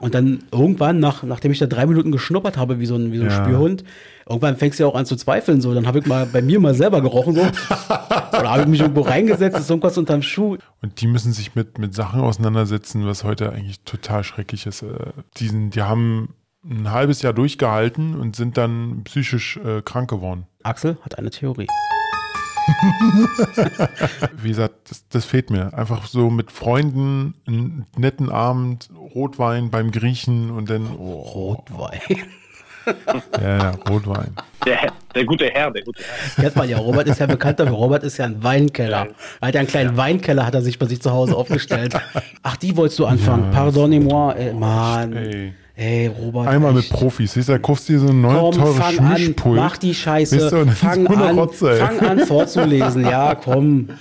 Und dann irgendwann, nach, nachdem ich da drei Minuten geschnuppert habe, wie so ein, wie so ein Ja. Spürhund, irgendwann fängst du ja auch an zu zweifeln. So. Dann habe ich mal bei mir mal selber gerochen. So. Oder habe ich mich irgendwo reingesetzt, ist irgendwas unterm Schuh. Und die müssen sich mit, mit Sachen auseinandersetzen, was heute eigentlich total schrecklich ist. Äh, Die, sind, die haben ein halbes Jahr durchgehalten und sind dann psychisch äh, krank geworden. Axel hat eine Theorie. Wie gesagt, das, das fehlt mir. Einfach so mit Freunden, einen netten Abend, Rotwein beim Griechen und dann oh, Rotwein. ja, ja, Rotwein. Der, der gute Herr, der gute Herr. Kennt man ja. Robert ist ja bekannt dafür. Robert ist ja ein Weinkeller. Er hat ja einen kleinen Weinkeller, hat er sich bei sich zu Hause aufgestellt. Ach, die wolltest du anfangen. Pardonnez-moi. Ey, Mann. Ey. Ey, Robert. Einmal mit echt. Profis. Siehst du, da kaufst du dir so ein neues Komm, teures fang an, Mischpult. mach die Scheiße, Weißt du, fang, an, Rotze, fang an vorzulesen, ja, komm.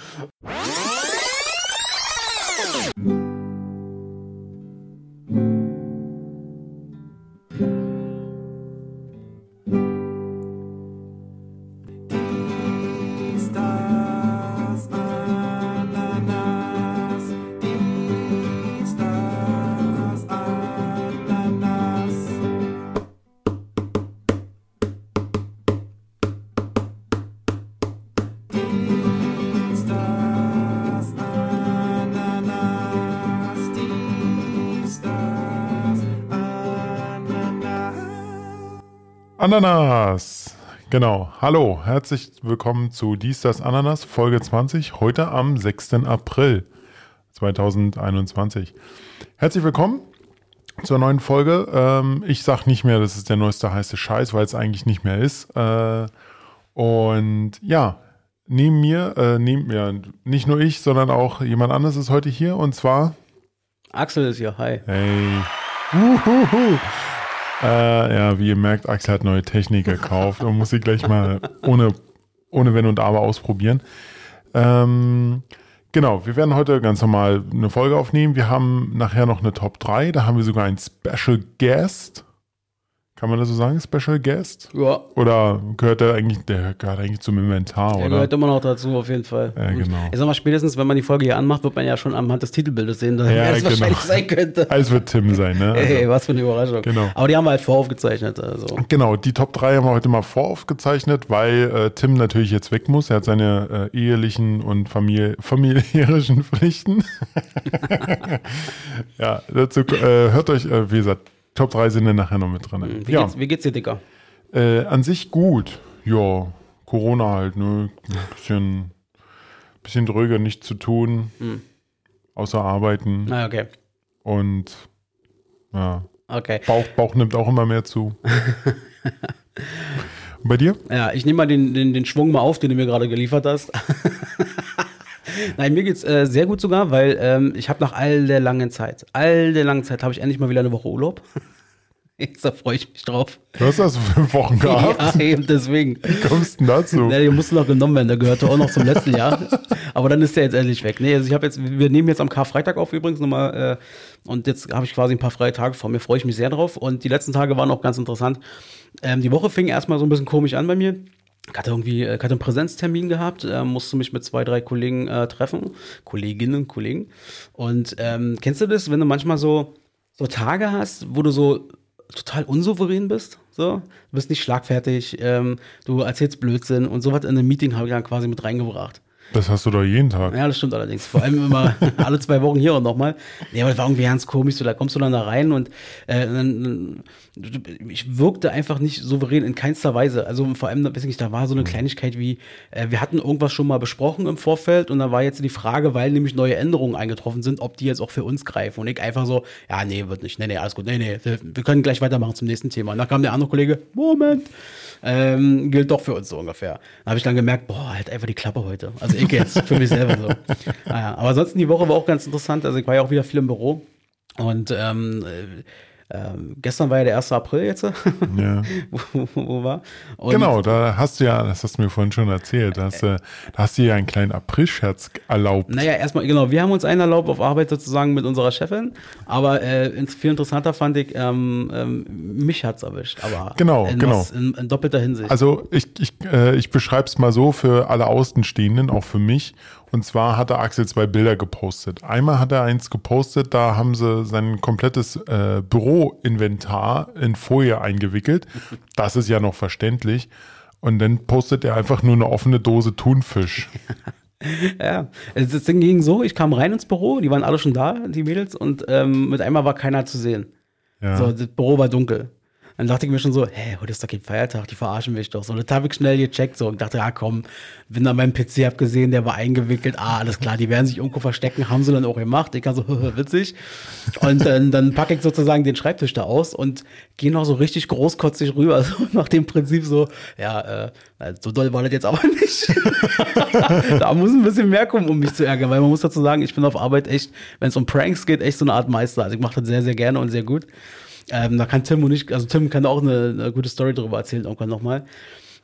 Ananas. Genau. Hallo, herzlich willkommen zu Dies, das Ananas, Folge 20, heute am 6. April 2021. Herzlich willkommen zur neuen Folge. Ähm, ich sag nicht mehr, das ist der neueste heiße Scheiß, weil es eigentlich nicht mehr ist. Äh, und ja, neben mir, äh, neben mir, nicht nur ich, sondern auch jemand anderes ist heute hier und zwar Axel ist hier, hi. Hey. Uhuhu. Äh, ja, wie ihr merkt, Axel hat neue Technik gekauft und muss sie gleich mal ohne, ohne Wenn und Aber ausprobieren. Ähm, genau, wir werden heute ganz normal eine Folge aufnehmen. Wir haben nachher noch eine Top 3. Da haben wir sogar einen Special Guest. Kann man das so sagen? Special Guest? Ja, Oder gehört der eigentlich, der gehört eigentlich zum Inventar, er oder? gehört immer noch dazu, auf jeden Fall. Ja, genau. Ich sag mal, spätestens, wenn man die Folge hier anmacht, wird man ja schon anhand des Titelbildes sehen, Ja, wer es genau. wahrscheinlich sein könnte. Alles wird Tim sein, ne? Also- Ey, was für eine Überraschung. Genau. Aber die haben wir halt voraufgezeichnet. Also. Genau, die Top 3 haben wir heute mal voraufgezeichnet, weil äh, Tim natürlich jetzt weg muss. Er hat seine äh, ehelichen und Familie, familiärischen Pflichten. ja, dazu äh, hört euch, äh, wie gesagt, Top 3 sind dann nachher noch mit drin. Wie, ja, geht's, wie geht's dir, Dicker? äh, an sich gut. Ja, Corona halt, ne? Ein bisschen, bisschen dröge, nichts zu tun, Hm. außer arbeiten. Na, okay. Und ja, Okay. Bauch, Bauch nimmt auch immer mehr zu. Und bei dir? Ja, ich nehme mal den, den, den Schwung mal auf, den du mir gerade geliefert hast. Nein, mir geht's äh, sehr gut sogar, weil ähm, ich habe nach all der langen Zeit, all der langen Zeit, habe ich endlich mal wieder eine Woche Urlaub. Jetzt da freue ich mich drauf. Du hast das für fünf Wochen gehabt. Ja, eben deswegen. Wie kommst du dazu? Ja, der musste noch genommen werden, der gehörte auch noch zum letzten Jahr. Aber dann ist der jetzt endlich weg. Nee, also ich habe jetzt, wir nehmen jetzt am Karfreitag auf übrigens nochmal, äh, und jetzt habe ich quasi ein paar freie Tage vor mir, freue ich mich sehr drauf. Und die letzten Tage waren auch ganz interessant. Ähm, die Woche fing erstmal so ein bisschen komisch an bei mir. Ich hatte irgendwie, äh, ich hatte einen Präsenztermin gehabt, äh, musste mich mit zwei, drei Kollegen äh, treffen, Kolleginnen, Kollegen. Und ähm, kennst du das, wenn du manchmal so, so Tage hast, wo du so total unsouverän bist, so, du bist nicht schlagfertig, ähm, du erzählst Blödsinn und sowas in einem Meeting habe ich dann quasi mit reingebracht. Das hast du doch jeden Tag. Ja, das stimmt allerdings. Vor allem immer alle zwei Wochen hier und nochmal. Nee, aber das war irgendwie ganz komisch. So, da kommst du dann da rein und äh, dann, ich wirkte einfach nicht souverän in keinster Weise. Also vor allem, weiß ich nicht, da war so eine Kleinigkeit wie, äh, wir hatten irgendwas schon mal besprochen im Vorfeld und da war jetzt die Frage, weil nämlich neue Änderungen eingetroffen sind, ob die jetzt auch für uns greifen. Und ich einfach so, ja, nee, wird nicht. Nee, nee, alles gut. Nee, nee, wir, wir können gleich weitermachen zum nächsten Thema. Und da kam der andere Kollege, Moment, ähm, gilt doch für uns so ungefähr. Da habe ich dann gemerkt, boah, halt einfach die Klappe heute. Also ich jetzt, für mich selber so. Naja, aber ansonsten die Woche war auch ganz interessant. Also ich war ja auch wieder viel im Büro. Und ähm, äh, ähm, gestern war ja der 1. April jetzt, Ja. wo, wo war. Und Genau, da hast du ja, das hast du mir vorhin schon erzählt, da hast, du, da hast du ja einen kleinen Aprilscherz erlaubt. Naja, erstmal, genau, wir haben uns einen erlaubt auf Arbeit sozusagen mit unserer Chefin, aber äh, viel interessanter fand ich, ähm, ähm, mich hat's erwischt, aber Genau, in, genau. was- in, in doppelter Hinsicht. Also ich, ich, äh, ich beschreibe es mal so für alle Außenstehenden, auch für mich. Und zwar hat er Axel zwei Bilder gepostet. Einmal hat er eins gepostet, da haben sie sein komplettes äh, Büroinventar in Folie eingewickelt. Das ist ja noch verständlich. Und dann postet er einfach nur eine offene Dose Thunfisch. Ja, das Ding ging so, ich kam rein ins Büro, die waren alle schon da, die Mädels, und ähm, mit einmal war keiner zu sehen. Ja. So, das Büro war dunkel. Dann dachte ich mir schon so, hä, heute ist doch kein Feiertag, die verarschen mich doch. So, das habe ich schnell gecheckt so und dachte, ja komm, bin an meinem PC, hab gesehen, der war eingewickelt, ah, alles klar, die werden sich irgendwo verstecken, haben sie dann auch gemacht. Ich kann so, witzig. Und dann, dann packe ich sozusagen den Schreibtisch da aus und gehe noch so richtig großkotzig rüber, so nach dem Prinzip so, ja, äh, so doll war das jetzt aber nicht. da muss ein bisschen mehr kommen, um mich zu ärgern, weil man muss dazu sagen, ich bin auf Arbeit echt, wenn es um Pranks geht, echt so eine Art Meister. Also ich mache das sehr, sehr gerne und sehr gut. Ähm, da kann Tim und ich, also Tim kann auch eine, eine gute Story darüber erzählen, irgendwann nochmal.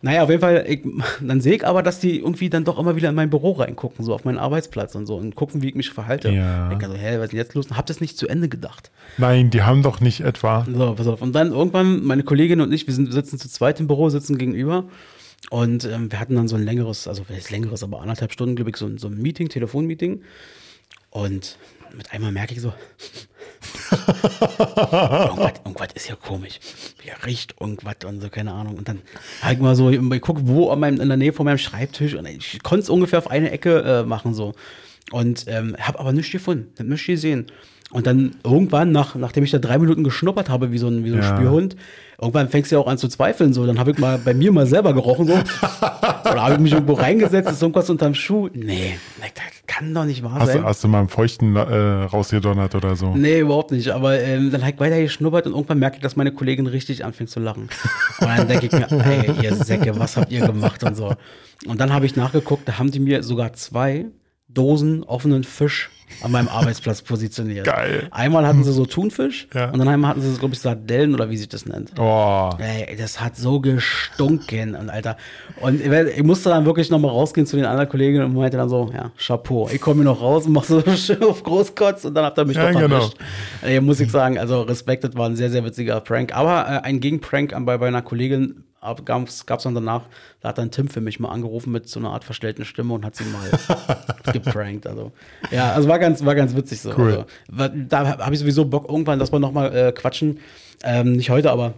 Naja, auf jeden Fall, ich, dann sehe ich aber, dass die irgendwie dann doch immer wieder in mein Büro reingucken, so auf meinen Arbeitsplatz und so und gucken, wie ich mich verhalte. Ja. Ich denke so, hä, was ist denn jetzt los? Und hab das nicht zu Ende gedacht. Nein, die haben doch nicht etwa. So, pass auf. Und dann irgendwann, meine Kollegin und ich, wir sind, sitzen zu zweit im Büro, sitzen gegenüber. Und ähm, wir hatten dann so ein längeres, also heißt längeres, aber anderthalb Stunden, glaube ich, so, so ein Meeting, Telefonmeeting. Und mit einmal merke ich so, irgendwas, irgendwas ist ja komisch. Hier riecht irgendwas und so, keine Ahnung. Und dann halt mal so, ich gucke, wo an meinem, in der Nähe von meinem Schreibtisch und ich konnte es ungefähr auf eine Ecke äh, machen so. Und ähm, habe aber nichts gefunden, hab nichts gesehen. Und dann irgendwann, nach, nachdem ich da drei Minuten geschnuppert habe, wie so ein, wie so ein Ja. Spürhund, irgendwann fängst du ja auch an zu zweifeln. So, dann habe ich mal bei mir mal selber gerochen. So. Oder habe ich mich irgendwo reingesetzt, ist irgendwas unterm Schuh. Nee, das kann doch nicht wahr Hast, sein. hast du mal einen Feuchten äh, rausgedonnert oder so? Nee, überhaupt nicht. Aber ähm, dann halt weiter geschnuppert und irgendwann merke ich, dass meine Kollegin richtig anfängt zu lachen. Und dann denke ich mir, ey, ihr Säcke, was habt ihr gemacht und so. Und dann habe ich nachgeguckt, da haben die mir sogar zwei Dosen offenen Fisch an meinem Arbeitsplatz positioniert. Geil. Einmal hatten sie so Thunfisch Ja. und dann einmal hatten sie, glaube ich, Sardellen oder wie sich das nennt. Oh, Ey, das hat so gestunken, und Alter. Und ich musste dann wirklich noch mal rausgehen zu den anderen Kollegen und meinte dann so, ja, Chapeau. Ich komme hier noch raus und mach so schön auf Großkotz und dann habt ihr mich Ja, doch genau. Ey, muss ich sagen, also Respekt, das war ein sehr, sehr witziger Prank. Aber äh, ein Gegenprank an- bei, bei einer Kollegin gab es dann danach, da hat dann Tim für mich mal angerufen mit so einer Art verstellten Stimme und hat sie mal geprankt. Also, ja, also war ganz, war ganz witzig so. Cool. Also, da habe ich sowieso Bock irgendwann, dass wir noch mal äh, quatschen. Ähm, nicht heute, aber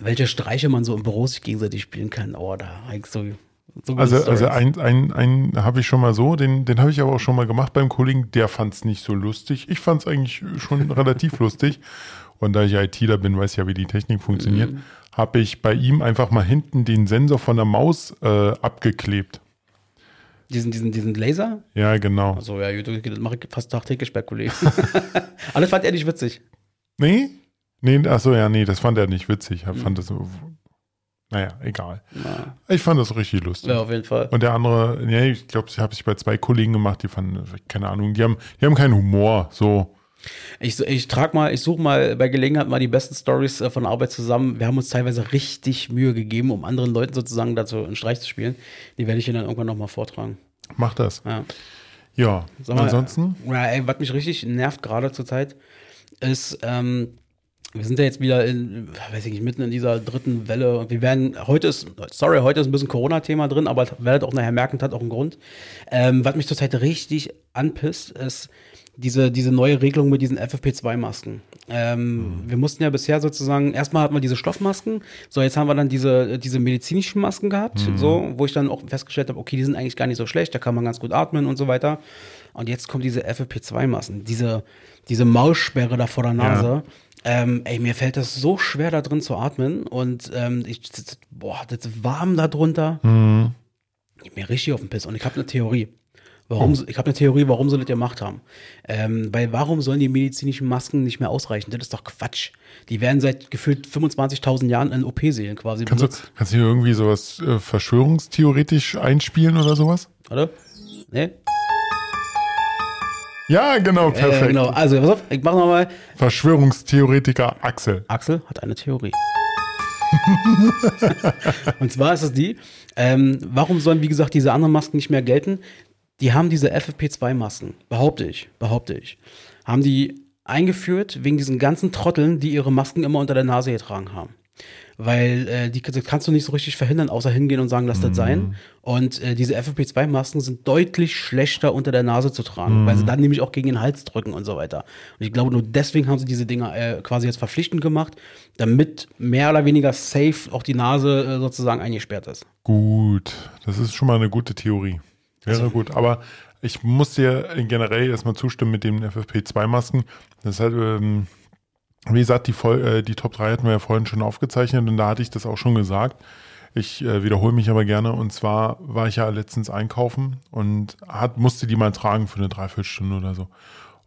welche Streiche man so im Büro sich gegenseitig spielen kann. Oh, da eigentlich so, so also, Stories. also ein, ein, ein habe ich schon mal so, den, den habe ich aber auch schon mal gemacht beim Kollegen, der fand es nicht so lustig. Ich fand es eigentlich schon relativ lustig. Und da ich ITler bin, weiß ja, wie die Technik funktioniert, Mhm. Habe ich bei ihm einfach mal hinten den Sensor von der Maus äh, abgeklebt. diesen, diesen, diesen Laser? Ja, genau. Also ja, das mache ich fast tagtäglich bei Kollegen. Aber das fand er nicht witzig. Nee? Nee, achso, ja, nee, das fand er nicht witzig. Er fand das so, naja, egal. Ja, Ich fand das richtig lustig. ja auf jeden Fall. Und der andere, nee, ich glaube, ich habe ich bei zwei Kollegen gemacht, die fanden, keine Ahnung, die haben, die haben keinen Humor, so. Ich, ich trag mal, ich suche mal bei Gelegenheit mal die besten Stories äh, von Arbeit zusammen. Wir haben uns teilweise richtig Mühe gegeben, um anderen Leuten sozusagen dazu einen Streich zu spielen. Die werde ich Ihnen dann irgendwann noch mal vortragen. Mach das. Ja. Ja, mal, ansonsten, Ja, ey, was mich richtig nervt gerade zur Zeit, ist, ähm, wir sind ja jetzt wieder in, weiß ich nicht, mitten in dieser dritten Welle. Und wir werden, heute ist, sorry, heute ist ein bisschen Corona-Thema drin, aber werdet auch nachher merken, hat auch einen Grund. Ähm, was mich zurzeit richtig anpisst, ist diese, diese neue Regelung mit diesen FFP2-Masken. Ähm, Wir mussten ja bisher sozusagen, erstmal hatten wir diese Stoffmasken, so jetzt haben wir dann diese, diese medizinischen Masken gehabt, so, wo ich dann auch festgestellt habe, okay, die sind eigentlich gar nicht so schlecht, da kann man ganz gut atmen und so weiter. Und jetzt kommen diese FFP2-Masken, diese, diese Maussperre da vor der Nase. Ähm, ey, mir fällt das so schwer, da drin zu atmen. Und ähm, ich, boah, das ist warm da drunter. Geht Mir richtig auf den Piss. Und ich habe eine Theorie. Warum, Ich habe eine Theorie, warum sie das gemacht haben. Ähm, weil warum sollen die medizinischen Masken nicht mehr ausreichen? Das ist doch Quatsch. Die werden seit gefühlt 25.000 Jahren in OP-Seelen quasi kannst du, benutzt. kannst du hier irgendwie sowas äh, verschwörungstheoretisch einspielen oder sowas? Oder? Ne? Ja, genau, perfekt. Äh, genau. Also, pass auf, ich mach nochmal. Verschwörungstheoretiker Axel. Axel hat eine Theorie. und zwar ist es die, ähm, warum sollen, wie gesagt, diese anderen Masken nicht mehr gelten? Die haben diese FFP2-Masken, behaupte ich, behaupte ich, haben die eingeführt wegen diesen ganzen Trotteln, die ihre Masken immer unter der Nase getragen haben. Weil äh, die das kannst du nicht so richtig verhindern, außer hingehen und sagen, lass das sein. Und äh, diese FFP2-Masken sind deutlich schlechter unter der Nase zu tragen, weil sie dann nämlich auch gegen den Hals drücken und so weiter. Und ich glaube, nur deswegen haben sie diese Dinger äh, quasi jetzt verpflichtend gemacht, damit mehr oder weniger safe auch die Nase äh, sozusagen eingesperrt ist. Gut, das ist schon mal eine gute Theorie. Wäre Also- gut. Aber ich muss dir generell erstmal zustimmen mit den FFP2-Masken. Das ist halt, ähm, wie gesagt, die, äh, die Top 3 hatten wir ja vorhin schon aufgezeichnet und da hatte ich das auch schon gesagt. Ich äh, wiederhole mich aber gerne. Und zwar war ich ja letztens einkaufen und hat, musste die mal tragen für eine Dreiviertelstunde oder so.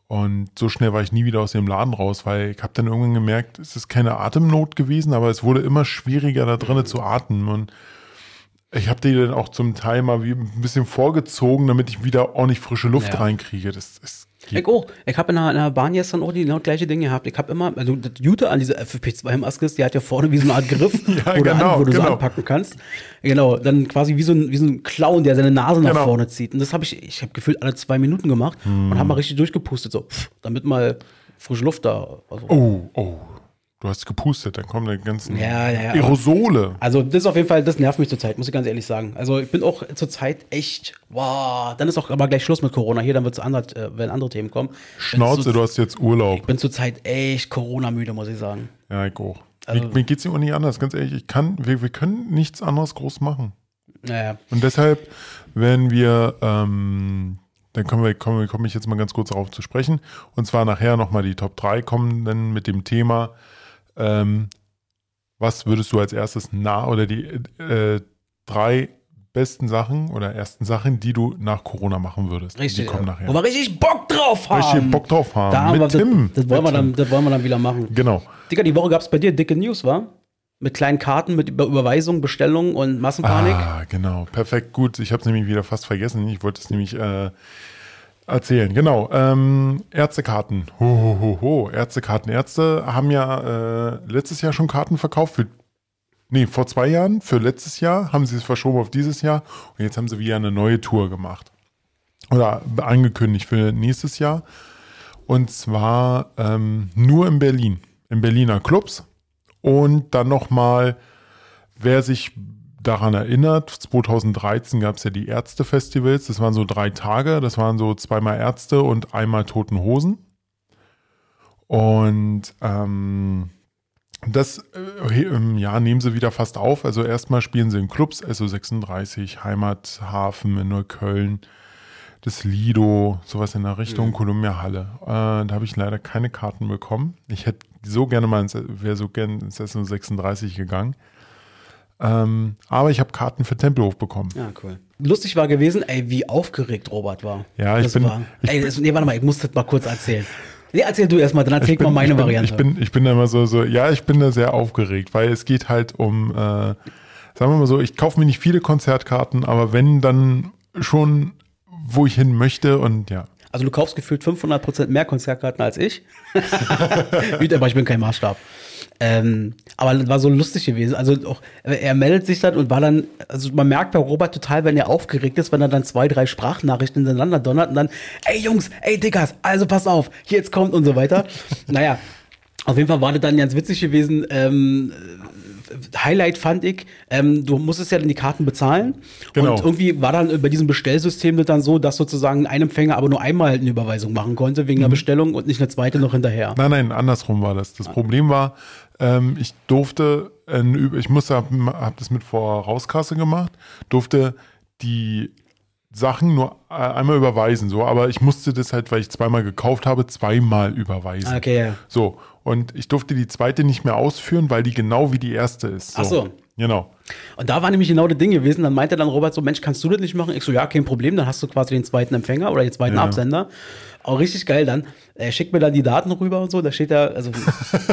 Und so schnell war ich nie wieder aus dem Laden raus, weil ich habe dann irgendwann gemerkt, es ist keine Atemnot gewesen, aber es wurde immer schwieriger da drinnen zu atmen. Und ich habe die dann auch zum Teil mal wie ein bisschen vorgezogen, damit ich wieder ordentlich frische Luft Ja. reinkriege. Das, geht. Ich auch. Ich habe in, der- in der Bahn gestern auch die genau gleiche Dinge gehabt. Ich habe immer, also das Gute an dieser FFP2-Maske ist, die hat ja vorne wie so eine Art Griff, Ja, wo, du genau, an, wo du so genau. anpacken kannst. Genau, dann quasi wie so ein, wie so ein Clown, der seine Nase nach Genau. vorne zieht. Und das habe ich, ich habe gefühlt alle zwei Minuten gemacht Hm. und habe mal richtig durchgepustet, so, damit mal frische Luft da. Also, Oh, oh. Du hast gepustet, dann kommen die ganzen Ja, ja, ja. Aerosole. Also das ist auf jeden Fall, das nervt mich zurzeit, muss ich ganz ehrlich sagen. Also ich bin auch zurzeit echt, wow, dann ist auch aber gleich Schluss mit Corona hier, dann wird es andere, äh, wenn andere Themen kommen. Schnauze, zu- du hast jetzt Urlaub. Ich bin zurzeit echt Corona-müde, muss ich sagen. Ja, ich auch. Also- mir, mir geht's auch nicht anders, ganz ehrlich. Ich kann, wir, wir können nichts anderes groß machen. Naja. Und deshalb werden wir, ähm, dann kommen wir, komme komm ich jetzt mal ganz kurz darauf zu sprechen. Und zwar nachher nochmal die Top 3 kommen dann mit dem Thema, ähm, was würdest du als erstes nah oder die äh, drei besten Sachen oder ersten Sachen, die du nach Corona machen würdest. Richtig. Die kommen nachher. Wo wir richtig Bock drauf haben. Richtig Bock drauf haben. Da haben mit wir, Tim. Das, wollen wir dann, das wollen wir dann wieder machen. Genau. Digga, die Woche gab es bei dir dicke News, war? Mit kleinen Karten, mit Über Überweisung, Bestellung und Massenpanik. Ah, genau. Perfekt, gut. Ich habe es nämlich wieder fast vergessen. Ich wollte es nämlich äh, erzählen. Genau. Ähm, Ärztekarten. Ho, ho, ho, ho. Ärztekarten. Ärzte haben ja äh, letztes Jahr schon Karten verkauft für. Nee, vor zwei Jahren, für letztes Jahr, haben sie es verschoben auf dieses Jahr und jetzt haben sie wieder eine neue Tour gemacht. Oder angekündigt für nächstes Jahr. Und zwar ähm, nur in Berlin. In Berliner Clubs. Und dann nochmal, wer sich daran erinnert, 2013 gab es ja die Ärztefestivals. Das waren so drei Tage. Das waren so zweimal Ärzte und einmal Toten Hosen. Und ähm, das äh, im Jahr nehmen sie wieder fast auf. Also erstmal spielen sie in Clubs, SO36, Heimathafen in Neukölln, das Lido, sowas in der Richtung, Columbia Halle. Äh, da habe ich leider keine Karten bekommen. Ich hätte so gerne mal ins, wäre so gerne ins SO36 gegangen. Ähm, aber ich habe Karten für Tempelhof bekommen. Ja, cool. Lustig war gewesen, ey, wie aufgeregt Robert war. Ja, ich das bin- War, ich ey, das, nee, warte mal, ich muss das mal kurz erzählen. Nee, erzähl du erstmal, dann erzähl ich, mal meine ich bin, Variante. Ich bin, ich bin da immer so, so, ja, ich bin da sehr aufgeregt, weil es geht halt um, äh, sagen wir mal so, ich kaufe mir nicht viele Konzertkarten, aber wenn, dann schon, wo ich hin möchte und ja. Also du kaufst gefühlt 500% mehr Konzertkarten als ich. Aber ich bin kein Maßstab. Ähm, aber das war so lustig gewesen. Also auch, er meldet sich dann und war dann, also man merkt bei Robert total, wenn er aufgeregt ist, wenn er dann zwei, drei Sprachnachrichten hintereinander donnert und dann, ey Jungs, ey Dickers, also pass auf, hier jetzt kommt und so weiter. naja, auf jeden Fall war das dann ganz witzig gewesen. Ähm, Highlight fand ich, ähm, du musstest ja dann die Karten bezahlen. Genau. Und irgendwie war dann bei diesem Bestellsystem das dann so, dass sozusagen ein Empfänger aber nur einmal eine Überweisung machen konnte wegen der Bestellung und nicht eine zweite noch hinterher. Nein, nein, andersrum war das. Das Problem war, ähm, ich durfte, äh, ich musste, hab, hab das mit Vorauskasse gemacht, durfte die Sachen nur äh, einmal überweisen, so, aber ich musste das halt, weil ich zweimal gekauft habe, zweimal überweisen. Okay, ja. So, und ich durfte die zweite nicht mehr ausführen, weil die genau wie die erste ist. Ach so. Genau. Und da war nämlich genau das Ding gewesen. Dann meinte dann Robert so: Mensch, kannst du das nicht machen? Ich so: Ja, kein Problem. Dann hast du quasi den zweiten Empfänger oder den zweiten Ja. Absender. Auch richtig geil dann. Er schickt mir dann die Daten rüber und so. Da steht da, also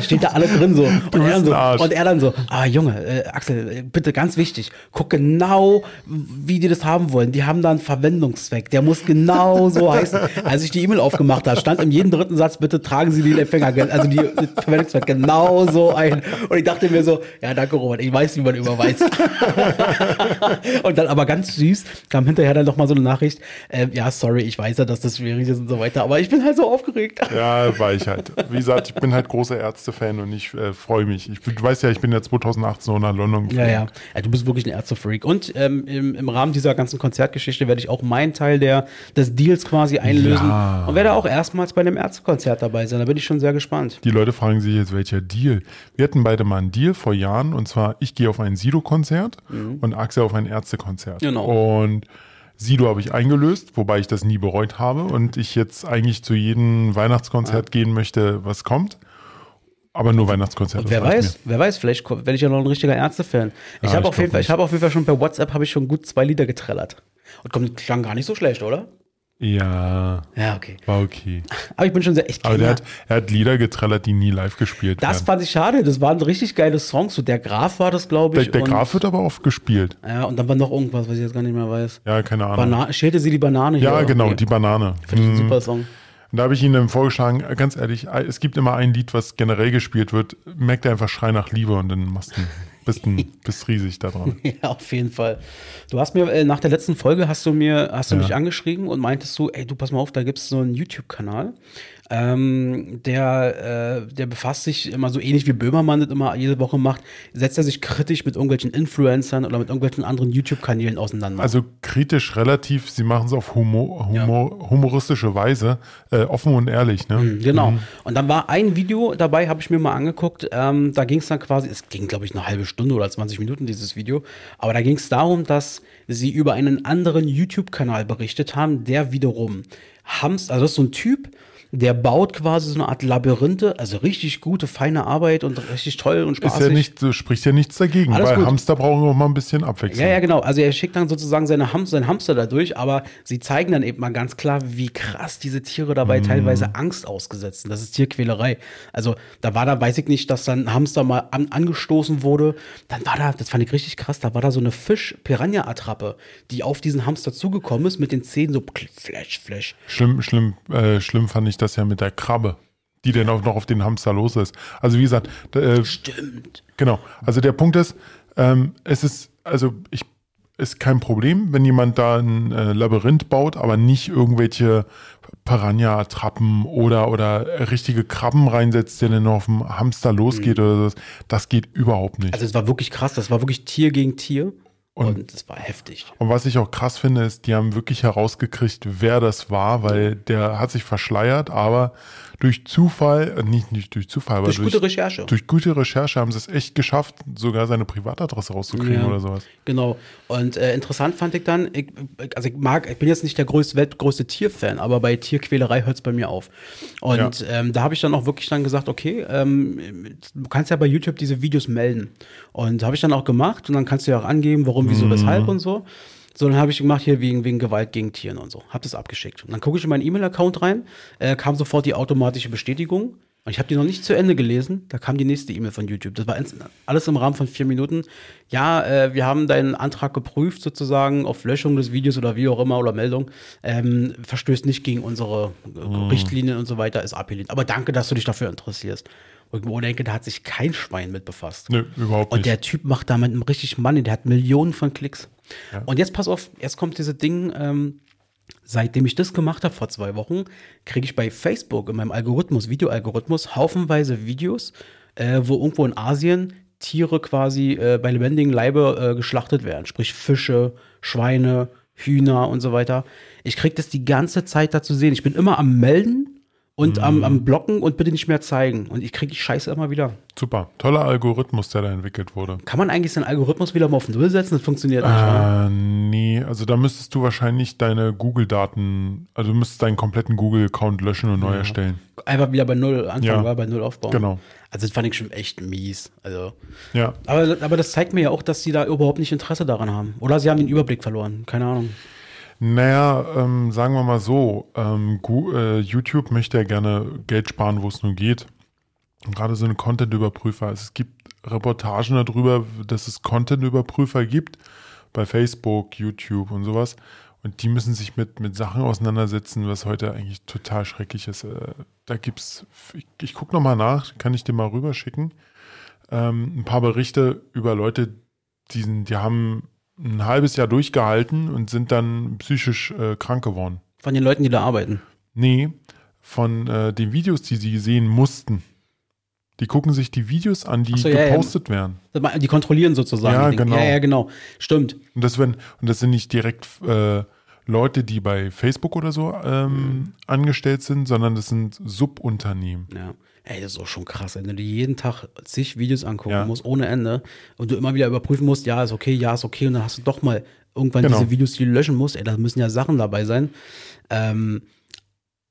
steht da alle drin so. Und er, dann so und er dann so: Ah, Junge, äh, Axel, bitte ganz wichtig. Guck genau, wie die das haben wollen. Die haben da einen Verwendungszweck. Der muss genau so heißen. Als ich die E-Mail aufgemacht habe, stand in jedem dritten Satz: Bitte tragen Sie den Empfänger, also die den Verwendungszweck genau so ein. Und ich dachte mir so: Ja, danke, Robert. Ich weiß, wie man überweist. Und dann aber ganz süß kam hinterher dann noch mal so eine Nachricht, äh, ja, sorry, ich weiß ja, dass das schwierig ist und so weiter, Alter, aber ich bin halt so aufgeregt. Ja, war ich halt. Wie gesagt, ich bin halt großer Ärzte-Fan und ich äh, freue mich. Ich, du weißt ja, ich bin ja 2018 noch nach London Ja, ja. ja. Du bist wirklich ein Ärztefreak. Und ähm, im, im Rahmen dieser ganzen Konzertgeschichte werde ich auch meinen Teil der, des Deals quasi einlösen Ja. und werde auch erstmals bei einem Ärztekonzert dabei sein. Da bin ich schon sehr gespannt. Die Leute fragen sich jetzt, welcher Deal? Wir hatten beide mal einen Deal vor Jahren und zwar, ich gehe auf ein Sido-Konzert und Axel auf ein Ärztekonzert. Mhm. Genau. Und Sido habe ich eingelöst, wobei ich das nie bereut habe und ich jetzt eigentlich zu jedem Weihnachtskonzert gehen möchte, was kommt. Aber nur Weihnachtskonzert. Und wer weiß, wer weiß, vielleicht werde ich ja noch ein richtiger Ärzte-Fan. Ich Ja, habe ich auf jeden Fall, ich habe auf jeden Fall schon per WhatsApp habe ich schon gut zwei Lieder getrellert. Und kommt, klang gar nicht so schlecht, oder? Ja, Ja, okay. war okay. Aber ich bin schon sehr echt Aber der hat, er hat Lieder getrellert, die nie live gespielt Das werden. fand ich schade. Das waren richtig geile Songs. So der Graf war das, glaube Der, ich. der und, Graf wird aber oft gespielt. Ja, und dann war noch irgendwas, was ich jetzt gar nicht mehr weiß. Ja, keine Ahnung. Bana schälte sie die Banane hier. ja, genau, irgendwie. die Banane. Finde ich ein Mhm. super Song. Und da habe ich dann vorgeschlagen, ganz ehrlich, es gibt immer ein Lied, was generell gespielt wird, merkt er einfach Schrei nach Liebe und dann machst du bist, ein, bist riesig da dran. Ja, auf jeden Fall. Du hast mir, äh, nach der letzten Folge hast du mir, hast du Ja. mich angeschrieben und meintest du, ey, du pass mal auf, da gibt es so einen YouTube-Kanal. Ähm, der, äh, der befasst sich immer so ähnlich wie Böhmermann das immer jede Woche macht, setzt er sich kritisch mit irgendwelchen Influencern oder mit irgendwelchen anderen YouTube-Kanälen auseinander. Also kritisch relativ, sie machen es auf Humor, Humor, humoristische Weise, äh, offen und ehrlich. Ne? Genau. Und dann war ein Video dabei, habe ich mir mal angeguckt. Ähm, da ging es dann quasi, es ging, glaube ich, eine halbe Stunde oder 20 Minuten, dieses Video. Aber da ging es darum, dass sie über einen anderen YouTube-Kanal berichtet haben, der wiederum Hamster, also das ist so ein Typ, der baut quasi so eine Art Labyrinthe, also richtig gute, feine Arbeit und richtig toll und Ist spaßig. ja nicht, so spricht ja nichts dagegen, Alles weil gut. Hamster brauchen auch mal ein bisschen Abwechslung. Ja, ja, genau. Also er schickt dann sozusagen seine Ham seinen Hamster dadurch, aber sie zeigen dann eben mal ganz klar, wie krass diese Tiere dabei Mhm. teilweise Angst ausgesetzt sind. Das ist Tierquälerei. Also da war da, weiß ich nicht, dass dann ein Hamster mal an, angestoßen wurde. Dann war da, das fand ich richtig krass, da war da so eine Fisch-Piranha-Attrappe, die auf diesen Hamster zugekommen ist, mit den Zähnen so flash, flash. Schlimm, schlimm, äh, schlimm fand ich das ja mit der Krabbe, die dann auch noch auf den Hamster los ist. Also wie gesagt, äh, Stimmt. Genau. Also der Punkt ist, ähm, es ist, also ich, ist kein Problem, wenn jemand da ein äh, Labyrinth baut, aber nicht irgendwelche Piranha-Attrappen oder, oder richtige Krabben reinsetzt, der dann auf dem Hamster losgeht oder so. Das geht überhaupt nicht. Also es war wirklich krass, das war wirklich Tier gegen Tier. Und es war heftig. Und was ich auch krass finde, ist, die haben wirklich herausgekriegt, wer das war, weil der hat sich verschleiert, aber durch Zufall, äh, nicht, nicht durch Zufall, aber Durch durch, gute Recherche. durch gute Recherche haben sie es echt geschafft, sogar seine Privatadresse rauszukriegen Ja. oder sowas. Genau. Und äh, interessant fand ich dann, ich, also ich mag, ich bin jetzt nicht der größte, weltgrößte Tierfan, aber bei Tierquälerei hört es bei mir auf. Und ähm, da habe ich dann auch wirklich dann gesagt, okay, ähm, du kannst ja bei YouTube diese Videos melden. Und habe ich dann auch gemacht und dann kannst du ja auch angeben, warum, wieso, weshalb und so. So, dann habe ich gemacht hier wegen, wegen Gewalt gegen Tieren und so. Hab das abgeschickt. Und dann gucke ich in meinen E-Mail-Account rein, äh, kam sofort die automatische Bestätigung. Und ich habe die noch nicht zu Ende gelesen. Da kam die nächste E-Mail von YouTube. Das war alles im Rahmen von vier Minuten. Ja, äh, wir haben deinen Antrag geprüft, sozusagen, auf Löschung des Videos oder wie auch immer oder Meldung. Ähm, verstößt nicht gegen unsere äh, Richtlinien und so weiter, ist abgelehnt. Aber danke, dass du dich dafür interessierst. Und ich denke, da hat sich kein Schwein mit befasst. Nö, überhaupt Und nicht. der Typ macht damit einen richtig Money, der hat Millionen von Klicks. Und jetzt pass auf, jetzt kommt diese Ding, ähm, seitdem ich das gemacht habe vor zwei Wochen, kriege ich bei Facebook in meinem Algorithmus, Videoalgorithmus, haufenweise Videos, äh, wo irgendwo in Asien Tiere quasi äh, bei lebendigem Leibe äh, geschlachtet werden. Sprich Fische, Schweine, Hühner und so weiter. Ich kriege das die ganze Zeit da zu sehen. Ich bin immer am Melden und am, am Blocken und bitte nicht mehr zeigen. Und ich kriege die Scheiße immer wieder. Super. Toller Algorithmus, der da entwickelt wurde. Kann man eigentlich seinen Algorithmus wieder mal auf Null setzen? Das funktioniert nicht. Äh, nee, also da müsstest du wahrscheinlich deine Google-Daten, also du müsstest deinen kompletten Google-Account löschen und neu erstellen. Einfach wieder bei Null anfangen, Ja. war bei Null aufbauen. Genau. Also das fand ich schon echt mies. Also, Ja. aber, aber das zeigt mir ja auch, dass sie da überhaupt nicht Interesse daran haben. Oder sie haben den Überblick verloren. Keine Ahnung. Naja, ähm, sagen wir mal so, ähm, äh, YouTube möchte ja gerne Geld sparen, wo es nur geht. Und gerade so eine Content-Überprüfer. Also es gibt Reportagen darüber, dass es Content-Überprüfer gibt bei Facebook, YouTube und sowas. Und die müssen sich mit, mit Sachen auseinandersetzen, was heute eigentlich total schrecklich ist. Äh, da gibt's, ich, ich gucke nochmal nach, kann ich dir mal rüberschicken. Ähm, ein paar Berichte über Leute, die, die haben ein halbes Jahr durchgehalten und sind dann psychisch äh, krank geworden. Von den Leuten, die da arbeiten. Nee, von äh, den Videos, die sie sehen mussten. Die gucken sich die Videos an, die so, ja, ja. gepostet werden. Die kontrollieren sozusagen. Ja, genau. Ja, ja, genau. Stimmt. Und das, wenn, und das sind nicht direkt äh, Leute, die bei Facebook oder so ähm, Mhm. angestellt sind, sondern das sind Subunternehmen. Ja. Ey, das ist auch schon krass, wenn du dir jeden Tag zig Videos angucken Ja. musst, ohne Ende, und du immer wieder überprüfen musst, ja, ist okay, ja, ist okay, und dann hast du doch mal irgendwann Genau. diese Videos, die du löschen musst. Ey, da müssen ja Sachen dabei sein. Ähm,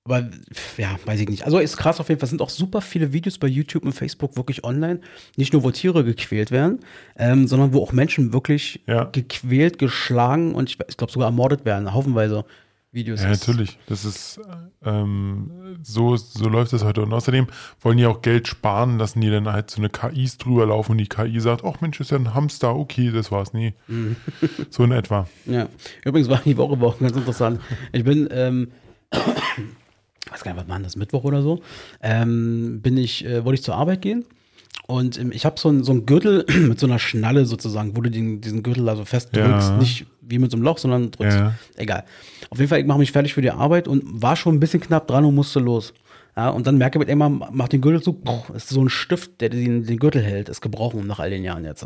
aber ja, weiß ich nicht. Also ist krass auf jeden Fall. Es sind auch super viele Videos bei YouTube und Facebook wirklich online. Nicht nur, wo Tiere gequält werden, ähm, sondern wo auch Menschen wirklich Ja. gequält, geschlagen und ich, ich glaube sogar ermordet werden. Haufenweise Videos. Ja, natürlich. Das ist ähm, so, so läuft das heute. Und außerdem wollen die auch Geld sparen, lassen die dann halt so eine KIs drüber laufen und die KI sagt, ach Mensch, ist ja ein Hamster, okay, das war's. Nee. Mhm. so in etwa. Ja, übrigens war die Woche auch ganz interessant. Ich bin, ähm, ich weiß gar nicht, was war denn das, Mittwoch oder so, ähm, bin ich, äh, wollte ich zur Arbeit gehen und ähm, ich habe so einen so einen Gürtel mit so einer Schnalle sozusagen, wo du den, diesen Gürtel also festdrückst, Ja. nicht wie mit so einem Loch, sondern drückst. Ja. Egal. Auf jeden Fall, ich mache mich fertig für die Arbeit und war schon ein bisschen knapp dran und musste los. Ja, und dann merke ich mit einmal, macht den Gürtel zu, ist so ein Stift, der den, den Gürtel hält, ist gebrochen nach all den Jahren jetzt.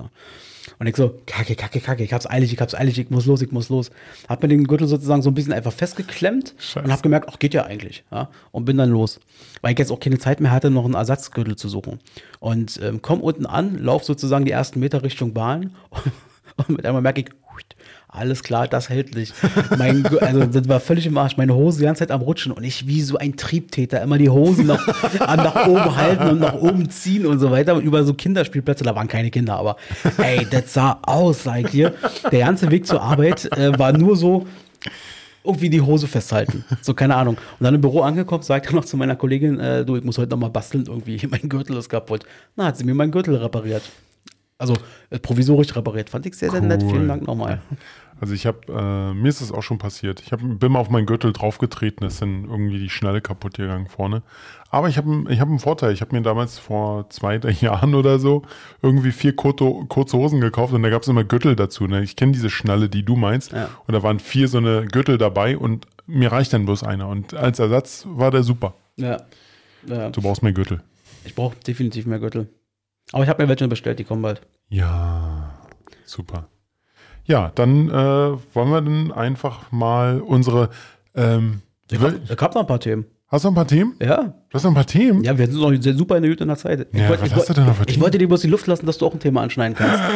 Und ich so, kacke, kacke, kacke, ich hab's eilig, ich hab's eilig, ich muss los, ich muss los. Hab mir den Gürtel sozusagen so ein bisschen einfach festgeklemmt Scheiße. und hab gemerkt, ach, geht ja eigentlich. Ja, und bin dann los. Weil ich jetzt auch keine Zeit mehr hatte, noch einen Ersatzgürtel zu suchen. Und ähm, komm unten an, lauf sozusagen die ersten Meter Richtung Bahn und mit einmal merke ich, alles klar, das hält nicht. Mein, also das war völlig im Arsch. Meine Hose die ganze Zeit am Rutschen und ich wie so ein Triebtäter immer die Hosen nach, nach oben halten und nach oben ziehen und so weiter. Und über so Kinderspielplätze, da waren keine Kinder, aber ey, das sah aus, ich dir. Der ganze Weg zur Arbeit äh, war nur so, irgendwie die Hose festhalten. So, keine Ahnung. Und dann im Büro angekommen, sagt er noch zu meiner Kollegin, äh, du, ich muss heute noch mal basteln, irgendwie, mein Gürtel ist kaputt. Na, hat sie mir meinen Gürtel repariert. Also äh, provisorisch repariert. Fand ich sehr, sehr nett. Cool. Vielen Dank nochmal. Also ich habe, äh, mir ist es auch schon passiert. Ich hab, bin mal auf meinen Gürtel draufgetreten, ist dann irgendwie die Schnalle kaputt gegangen vorne. Aber ich habe ich hab einen Vorteil. Ich habe mir damals vor zwei, drei Jahren oder so irgendwie vier kurze, kurze Hosen gekauft und da gab es immer Gürtel dazu. Ne? Ich kenne diese Schnalle, die du meinst. Ja. Und da waren vier so eine Gürtel dabei und mir reicht dann bloß einer. Und als Ersatz war der super. Ja. ja. Du brauchst mehr Gürtel. Ich brauche definitiv mehr Gürtel. Aber ich habe mir welche bestellt, die kommen bald. Ja, super. Ja, dann äh, wollen wir dann einfach mal unsere. Ähm, Ich habe hab noch ein paar Themen. hast du noch ein paar Themen? Ja. Du hast noch ein paar Themen? Ja, wir sind noch sehr super in der guten Zeit. Ich Ja, wollt- was ich hast wollt- du denn noch für Ich wollte dir bloß die Luft lassen, dass du auch ein Thema anschneiden kannst.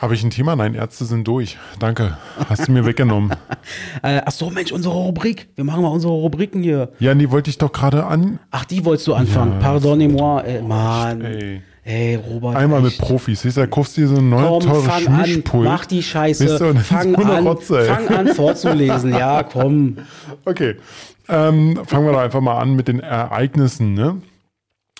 Habe ich ein Thema? Nein, Ärzte sind durch. Danke. Hast du mir weggenommen. äh, ach so, Mensch, unsere Rubrik. Wir machen mal unsere Rubriken hier. Ja, die wollte ich doch gerade an. Ach, die wolltest du anfangen. Ja, Pardonnez-moi. Ey, Mann. Ey. Ey, Robert. Einmal mit echt. Profis. Siehst du, da kaufst du dir so ein neues Komm, teures fang an, Mischpult. mach die Scheiße, das fang an, Rotze, fang an vorzulesen, ja, komm. Okay. Ähm, fangen wir doch einfach mal an mit den Ereignissen, ne?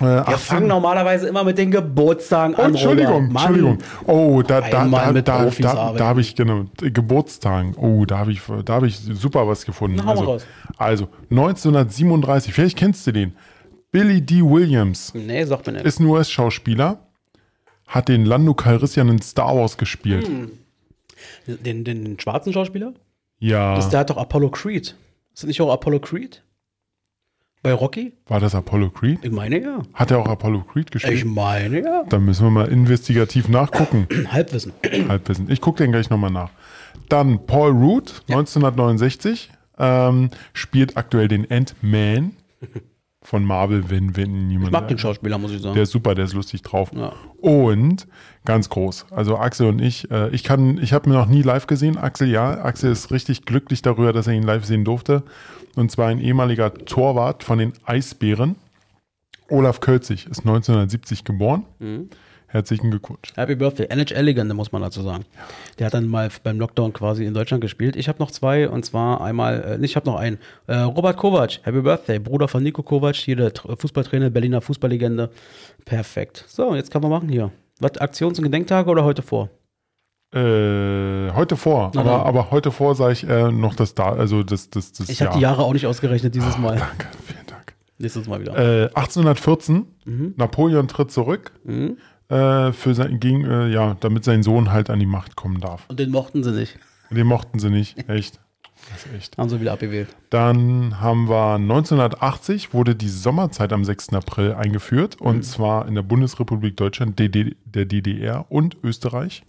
Äh, Wir 18 fangen normalerweise immer mit den Geburtstagen Oh, an. Entschuldigung. Entschuldigung. Oh, da, da, da, mit da, da, da habe ich, genau, Geburtstagen. Oh, da habe ich, da habe ich super was gefunden. Na, also, also, 1937, vielleicht kennst du den. Billy D. Williams Nee, sag mir nicht. ist ein US-Schauspieler, hat den Lando Calrissian in Star Wars gespielt. Hm. Den, den, den schwarzen Schauspieler? Ja, Das, der hat doch Apollo Creed. Ist das nicht auch Apollo Creed? Bei Rocky? war das Apollo Creed? Ich meine ja. Hat er auch Apollo Creed Ich gespielt? meine ja. Da müssen wir mal investigativ nachgucken. Halbwissen. Halbwissen. Ich gucke den gleich nochmal nach. Dann Paul Root, 1969, ähm, spielt aktuell den Ant-Man von Marvel, wenn, wenn niemand. Ich mag den Schauspieler, muss ich sagen. Der ist super, der ist lustig drauf. Ja. Und ganz groß. Also Axel und ich, äh, ich kann, ich habe mir noch nie live gesehen. Axel ja, Axel ist richtig glücklich darüber, dass er ihn live sehen durfte. Und zwar ein ehemaliger Torwart von den Eisbären. Olaf Kölzig ist 1970 geboren. Mhm. Herzlichen Glückwunsch. Happy Birthday. NHL-Legende, muss man dazu sagen. Der hat dann mal beim Lockdown quasi in Deutschland gespielt. Ich habe noch zwei und zwar einmal, äh, ich habe noch einen. Äh, Robert Kovac, Happy Birthday. Bruder von Nico Kovac, hier der Tr- Fußballtrainer, Berliner Fußballlegende. Perfekt. So, jetzt kann man machen hier. Was, Aktions- und Gedenktage oder heute vor? Äh, heute vor, Na aber, aber heute vor sage ich äh, noch das da, also das, das, das Ich habe die Jahre auch nicht ausgerechnet dieses Mal. Danke, vielen Dank. Nächstes Mal wieder. Äh, 1814, Mhm. Napoleon tritt zurück, äh, für sein, gegen, äh, ja, damit sein Sohn halt an die Macht kommen darf. Und den mochten sie nicht. Den mochten sie nicht, echt. Das ist echt. Haben sie wieder abgewählt. Dann haben wir 1980 wurde die Sommerzeit am 6. April eingeführt und zwar in der Bundesrepublik Deutschland, der DDR und Österreich.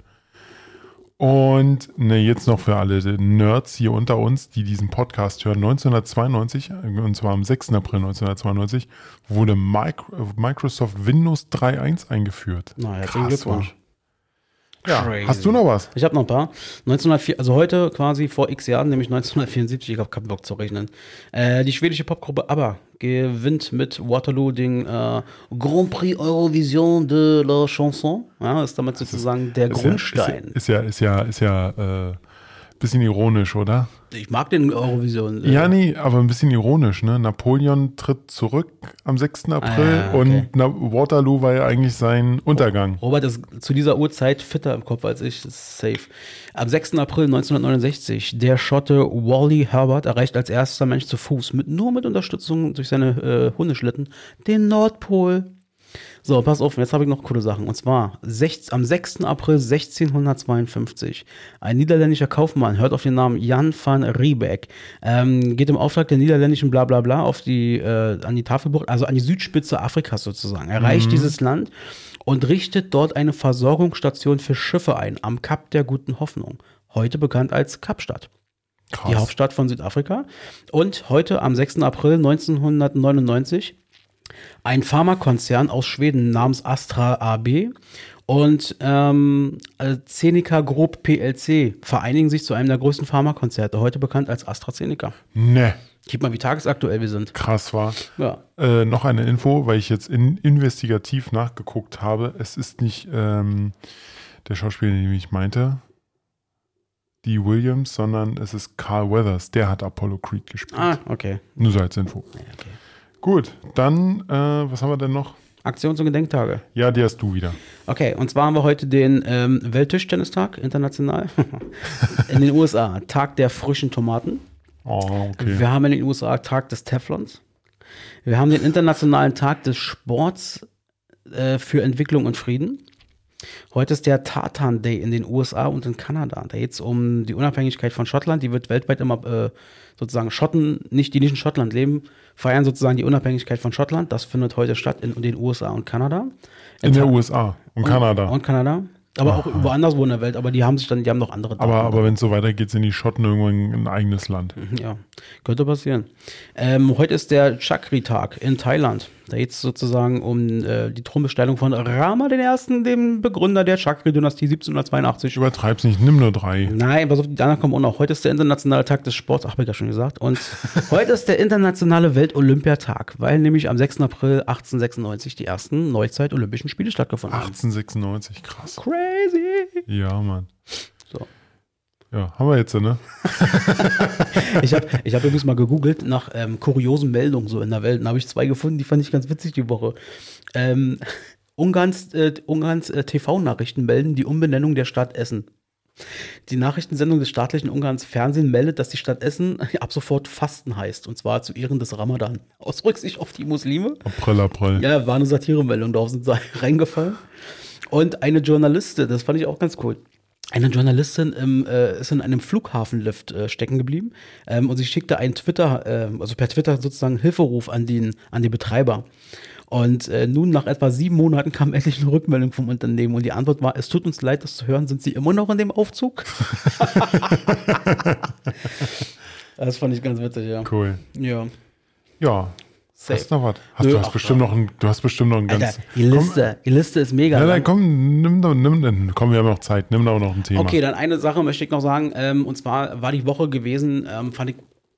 Und ne, jetzt noch für alle Nerds hier unter uns, die diesen Podcast hören. 1992, und zwar am 6. April 1992, wurde Mic- Microsoft Windows 3.1 eingeführt. Na, herzlichen Glückwunsch. Ja, hast du noch was? Ich habe noch ein paar. 1904, also heute quasi vor x Jahren, nämlich 1974, ich habe keinen Bock zu rechnen. Äh, die schwedische Popgruppe ABBA gewinnt mit Waterloo den äh, Grand Prix Eurovision de la Chanson. Ja, ist damit sozusagen der Ist Grundstein. Ja, ist ja, ist ja, ist ja, ist ja äh, bisschen ironisch, oder? ich mag den Eurovision. äh, Ja, nee, aber ein bisschen ironisch, ne? Napoleon tritt zurück am 6. April Ah, okay. und Waterloo war ja eigentlich sein Untergang. Robert ist zu dieser Uhrzeit fitter im Kopf als ich, das ist safe. Am 6. April 1969, der Schotte Wally Herbert erreicht als erster Mensch zu Fuß, mit, nur mit Unterstützung durch seine äh, Hundeschlitten, den Nordpol. So, pass auf, jetzt habe ich noch coole Sachen. Und zwar sech- am 6. April 1652. Ein niederländischer Kaufmann, hört auf den Namen Jan van Riebeck, ähm, geht im Auftrag der niederländischen Blablabla auf die, äh, an die Tafelbucht, also an die Südspitze Afrikas sozusagen. Erreicht dieses Land und richtet dort eine Versorgungsstation für Schiffe ein, am Kap der Guten Hoffnung. Heute bekannt als Kapstadt Krass. die Hauptstadt von Südafrika. Und heute am 6. April 1999 ein Pharmakonzern aus Schweden namens Astra AB und ähm, äh, Zeneca Group PLC vereinigen sich zu einem der größten Pharmakonzerte, heute bekannt als AstraZeneca. Ne, Gib mal, wie tagesaktuell wir sind. krass war. Ja. Äh, noch eine Info, weil ich jetzt in, investigativ nachgeguckt habe. Es ist nicht ähm, der Schauspieler, den ich meinte, die Williams, sondern es ist Carl Weathers. Der hat Apollo Creed gespielt. Ah, okay. Nur so als Info. okay. Gut, dann, äh, was haben wir denn noch? Aktions- und Gedenktage. Ja, die hast du wieder. Okay, und zwar haben wir heute den ähm, Welttischtennistag international in den USA. Tag der frischen Tomaten. Oh, okay. Wir haben in den USA Tag des Teflons. Wir haben den Internationalen Tag des Sports äh, für Entwicklung und Frieden. Heute ist der Tartan Day in den USA und in Kanada. Da geht es um die Unabhängigkeit von Schottland. Die wird weltweit immer äh, sozusagen Schotten, nicht die nicht in Schottland leben, feiern sozusagen die Unabhängigkeit von Schottland. Das findet heute statt in, den USA und Kanada. In der Ta- USA und Kanada. Und Kanada. Aber auch woanders wo in der Welt. Aber die haben sich dann, die haben noch andere aber Daten. aber wenn es so weitergeht, sind die Schotten irgendwann ein eigenes Land. Ja, könnte passieren. Ähm, heute ist der Chakri-Tag in Thailand. Da geht es sozusagen um äh, die Thronbesteigung von Rama I., dem Begründer der Chakri-Dynastie 1782. Übertreib's nicht, nimm nur drei. Nein, pass auf, die anderen kommen auch noch. Heute ist der internationale Tag des Sports, ach, hab ich ja schon gesagt. Und heute ist der internationale Welt-Olympiatag, weil nämlich am 6. April 1896 die ersten Neuzeit-Olympischen Spiele stattgefunden haben. 1896, krass. Crazy! Ja, Mann. So. Ja, haben wir jetzt, ne? Ich habe ich hab übrigens mal gegoogelt nach ähm, kuriosen Meldungen so in der Welt. Da habe ich zwei gefunden, die fand ich ganz witzig die Woche. Ähm, Ungarns, äh, Ungarns äh, TV-Nachrichten melden die Umbenennung der Stadt Essen. Die Nachrichtensendung des staatlichen Ungarns Fernsehen meldet, dass die Stadt Essen ab sofort Fasten heißt. Und zwar zu Ehren des Ramadan. Aus Rücksicht auf die Muslime. April, April. Ja, war eine Satiremeldung, darauf sind sie reingefallen. Und eine Journalistin, das fand ich auch ganz cool. Eine Journalistin im, äh, ist in einem Flughafenlift äh, stecken geblieben ähm, und sie schickte einen Twitter, äh, also per Twitter sozusagen Hilferuf an den, an den Betreiber. Und äh, nun nach etwa sieben Monaten kam endlich eine Rückmeldung vom Unternehmen und die Antwort war, es tut uns leid, das zu hören, sind Sie immer noch in dem Aufzug? das fand ich ganz witzig, ja. Cool. Ja, Ja. Safe. Hast du noch was? Hast, Nö, du, hast bestimmt noch ein, du hast bestimmt noch ein ganz. Die Liste, die Liste ist mega. Nein, nein, komm, nimm, doch- nimm, nimm, komm, wir haben noch Zeit. Nimm doch noch ein Thema. Okay, dann eine Sache möchte ich noch sagen. Ähm, und zwar war die Woche gewesen, ähm, fand ich,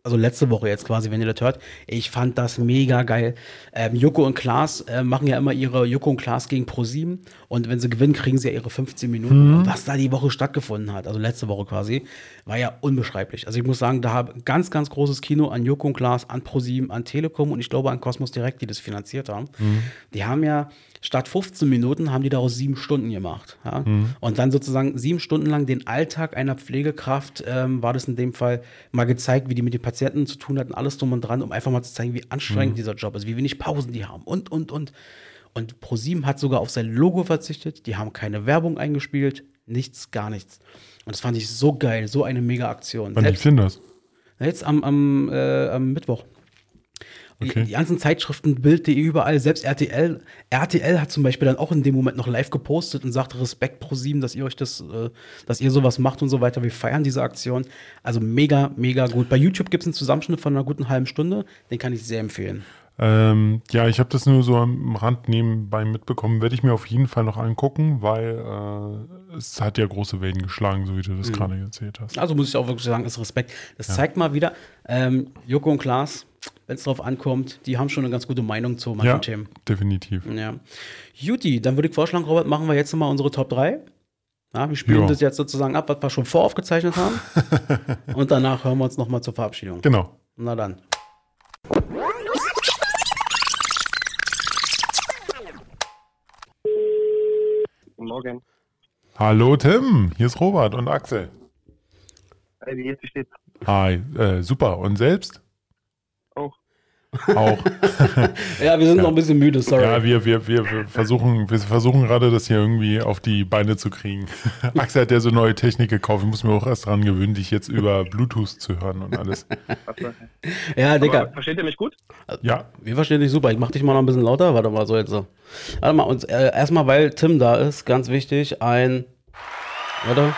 also letzte Woche jetzt quasi, wenn ihr das hört. Ich fand das mega geil. Ähm, Joko und Klaas äh, machen ja immer ihre Joko und Klaas gegen Pro7 und wenn sie gewinnen, kriegen sie ja ihre 15 Minuten. Und was da die Woche stattgefunden hat, also letzte Woche quasi, war ja unbeschreiblich. Also ich muss sagen, da habe ganz, ganz großes Kino an Joko und Klaas, an Pro7, an Telekom und ich glaube an Cosmos Direct, die das finanziert haben. Die haben ja statt 15 Minuten haben die daraus sieben Stunden gemacht. Ja? Und dann sozusagen sieben Stunden lang den Alltag einer Pflegekraft, ähm, war das in dem Fall mal gezeigt, wie die mit den Patienten zu tun hatten, alles drum und dran, um einfach mal zu zeigen, wie anstrengend dieser Job ist, wie wenig Pausen die haben und, und, und. Und ProSieben hat sogar auf sein Logo verzichtet, die haben keine Werbung eingespielt, nichts, gar nichts. Und das fand ich so geil, so eine mega Aktion. Wann lief denn das? Jetzt am, am, äh, am Mittwoch. Die, Okay. die ganzen Zeitschriften, Bild.de, überall, selbst RTL. RTL hat zum Beispiel dann auch in dem Moment noch live gepostet und sagte Respekt pro sieben, dass ihr euch das, äh, dass ihr sowas macht und so weiter. Wir feiern diese Aktion. Also mega, mega gut. Bei YouTube gibt es einen Zusammenschnitt von einer guten halben Stunde. Den kann ich sehr empfehlen. Ähm, ja, ich habe das nur so am Rand nebenbei mitbekommen. Werde ich mir auf jeden Fall noch angucken, weil äh, es hat ja große Wellen geschlagen, so wie du das gerade erzählt hast. Also muss ich auch wirklich sagen, ist Respekt. Das zeigt mal wieder, ähm, Joko und Klaas, wenn es drauf ankommt, die haben schon eine ganz gute Meinung zu manchen Ja, Themen. definitiv. Ja. Juti, dann würde ich vorschlagen, Robert, machen wir jetzt mal unsere Top 3. Ja, wir spielen Ja. das jetzt sozusagen ab, was wir schon voraufgezeichnet haben. und danach hören wir uns nochmal zur Verabschiedung. Genau. Na dann. Guten Morgen. Hallo Tim, hier ist Robert und Axel. Hey, wie geht's? Wie steht's? Hi, äh, super. Und selbst? Auch. Ja, wir sind noch ein bisschen müde, sorry. Ja, wir, wir, wir, wir versuchen, wir versuchen gerade, das hier irgendwie auf die Beine zu kriegen. Axel hat ja so neue Technik gekauft. Ich muss mir auch erst dran gewöhnen, dich jetzt über Bluetooth zu hören und alles. Ja Aber Digga, versteht ihr mich gut? Ja, wir verstehen dich super. Ich mach dich mal noch ein bisschen lauter. Warte mal, so jetzt so. Warte mal, und äh, erstmal, weil Tim da ist, ganz wichtig, ein. Warte.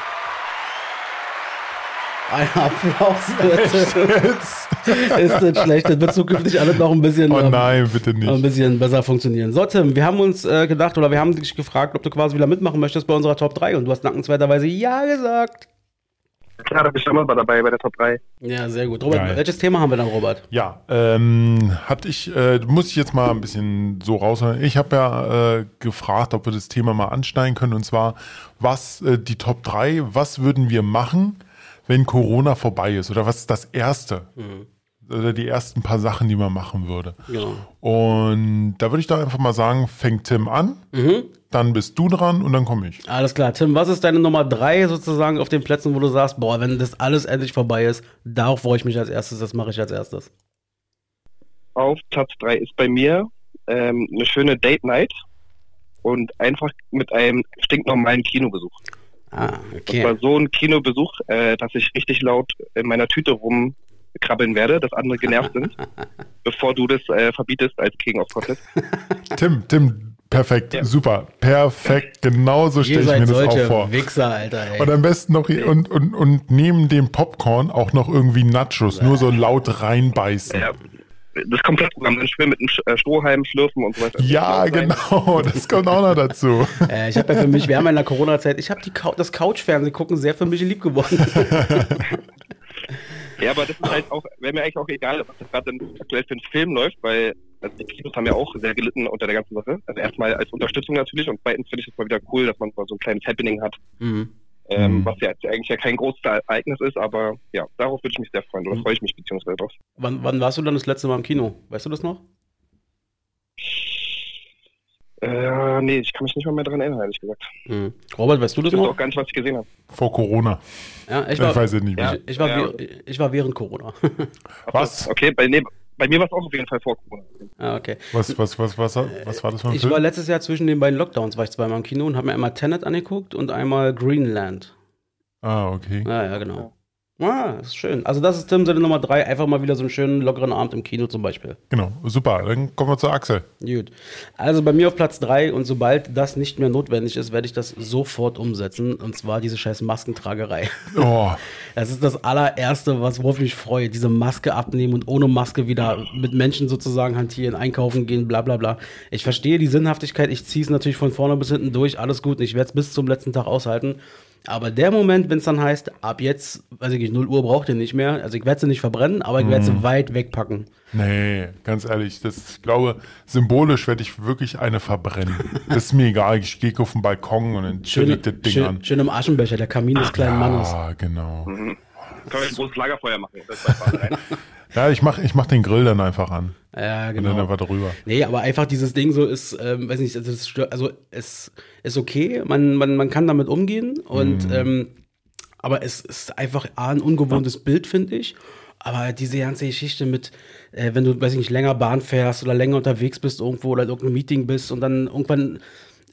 Ein Applaus bitte. ist nicht schlecht. Das wird zukünftig alles noch ein bisschen. oh ähm, nein, bitte ein nicht. bisschen besser funktionieren. So, Tim, wir haben uns äh, gedacht oder wir haben dich gefragt, ob du quasi wieder mitmachen möchtest bei unserer Top 3 und du hast dankenswerterweise Ja gesagt. Klar, da bist du immer dabei bei der Top 3. Ja, sehr gut. Robert, Geil. welches Thema haben wir dann, Robert? Ja, ähm, hatte ich, äh, muss ich jetzt mal ein bisschen so raushören. Ich habe ja äh, gefragt, ob wir das Thema mal anschneiden können und zwar, was äh, die Top 3, was würden wir machen, wenn Corona vorbei ist? Oder was ist das Erste? Oder die ersten paar Sachen, die man machen würde. Genau. Und da würde ich doch einfach mal sagen, fängt Tim an, dann bist du dran und dann komme ich. Alles klar. Tim, was ist deine Nummer 3 sozusagen auf den Plätzen, wo du sagst, boah, wenn das alles endlich vorbei ist, darauf freue ich mich als erstes, das mache ich als erstes. Auf Platz 3 ist bei mir ähm, eine schöne Date Night und einfach mit einem stinknormalen Kinobesuch. Ah, Das okay. war so ein Kinobesuch, äh, dass ich richtig laut in meiner Tüte rumkrabbeln werde, dass andere genervt sind, bevor du das äh, verbietest als King of Contest. Tim, Tim, perfekt, Ja. super, perfekt, genau so stelle ich mir das auch vor. Wichser, Alter, ey. Und am besten noch und, und, und neben dem Popcorn auch noch irgendwie Nachos, nur so laut reinbeißen. Ja, das Komplettprogramm, dann schön mit einem äh, Strohhalm schlürfen und so weiter. Ja, genau, das kommt auch noch dazu. Äh, ich habe ja für mich, wir haben ja in der Corona-Zeit, ich habe Cou das Couch-Fernsehen gucken sehr für mich lieb geworden. Ja, aber das ist halt auch, wäre mir eigentlich auch egal, was das gerade aktuell für ein Film läuft, weil also die Kinos haben ja auch sehr gelitten unter der ganzen Sache. Also erstmal als Unterstützung natürlich und zweitens finde ich es mal wieder cool, dass man so ein kleines Happening hat, mhm. Ähm, Mhm. was ja jetzt eigentlich ja kein großes Ereignis ist, aber ja, darauf würde ich mich sehr freuen, oder Mhm. freue ich mich beziehungsweise drauf. wann, wann warst du dann das letzte Mal im Kino? Weißt du das noch? Äh, nee, ich kann mich nicht mal mehr daran erinnern, ehrlich gesagt. Mhm. Robert, weißt du das Ich noch? auch gar nicht, was ich gesehen habe. Vor Corona. Ja, ich Ich, war, weiß es nicht mehr. Ja. ich, ich, war, Ja. ich war während Corona. Was? Okay, bei, nee, bei mir war es auch auf jeden Fall vor Corona. ah, okay. Was, was, was, was, was war das für ein Ich Film? war letztes Jahr zwischen den beiden Lockdowns, war ich zweimal im Kino und habe mir einmal Tenet angeguckt und einmal Greenland. ah, okay. Ja, ja, genau. Ah, ist schön. Also das ist Tim seine Nummer drei. Einfach mal wieder so einen schönen, lockeren Abend im Kino zum Beispiel. Genau, super. Dann kommen wir zu Axel. Gut. Also bei mir auf Platz drei und sobald das nicht mehr notwendig ist, werde ich das sofort umsetzen. Und zwar diese scheiß Maskentragerei. Oh, Das ist das allererste, was worauf ich mich freue. Diese Maske abnehmen und ohne Maske wieder mit Menschen sozusagen hantieren, einkaufen gehen, bla bla bla. Ich verstehe die Sinnhaftigkeit, ich ziehe es natürlich von vorne bis hinten durch, alles gut. Ich werde es bis zum letzten Tag aushalten. Aber der Moment, wenn es dann heißt, ab jetzt, weiß ich nicht, 0 Uhr braucht ihr nicht mehr. Also ich werde sie nicht verbrennen, aber ich werde sie weit wegpacken. nee, ganz ehrlich, das, ich glaube, symbolisch werde ich wirklich eine verbrennen. Das ist mir egal, ich gehe auf den Balkon und dann chill Schön, ich das Ding schön, an. schön im Aschenbecher, der Kamin des kleinen Mannes. Ja, genau. Können wir ein großes Lagerfeuer machen. Ja, ich mache ich mach den Grill dann einfach an. Ja, Und dann genau. einfach drüber. Nee, aber einfach dieses Ding so ist, ähm, weiß nicht, also es, also es ist okay, man, man, man kann damit umgehen und ähm, aber es ist einfach A, ein ungewohntes Bild, finde ich. Aber diese ganze Geschichte mit, äh, wenn du, weiß ich nicht, länger Bahn fährst oder länger unterwegs bist irgendwo oder in irgendeinem Meeting bist und dann irgendwann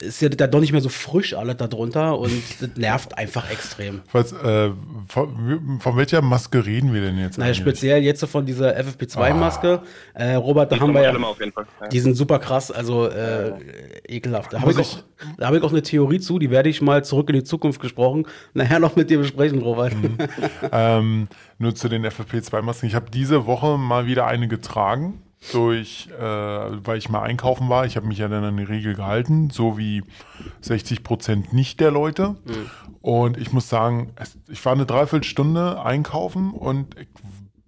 ist ja da doch nicht mehr so frisch alles da drunter und das nervt einfach extrem. Was, äh, von, von welcher Maske reden wir denn jetzt? Naja, eigentlich? speziell jetzt so von dieser FFP2-Maske. Äh, Robert, da Die haben wir ja. mal auf jeden Fall. Ja. Die sind super krass, also äh, ekelhaft. Da habe ich, da hab ich auch eine Theorie zu, die werde ich mal zurück in die Zukunft gesprochen, nachher noch mit dir besprechen, Robert. Ähm, nur zu den FFP2-Masken. Ich habe diese Woche mal wieder eine getragen, durch, äh, weil ich mal einkaufen war. Ich habe mich ja dann an die Regel gehalten, so wie 60 Prozent nicht der Leute. Und ich muss sagen, es, ich war eine Dreiviertelstunde einkaufen und ich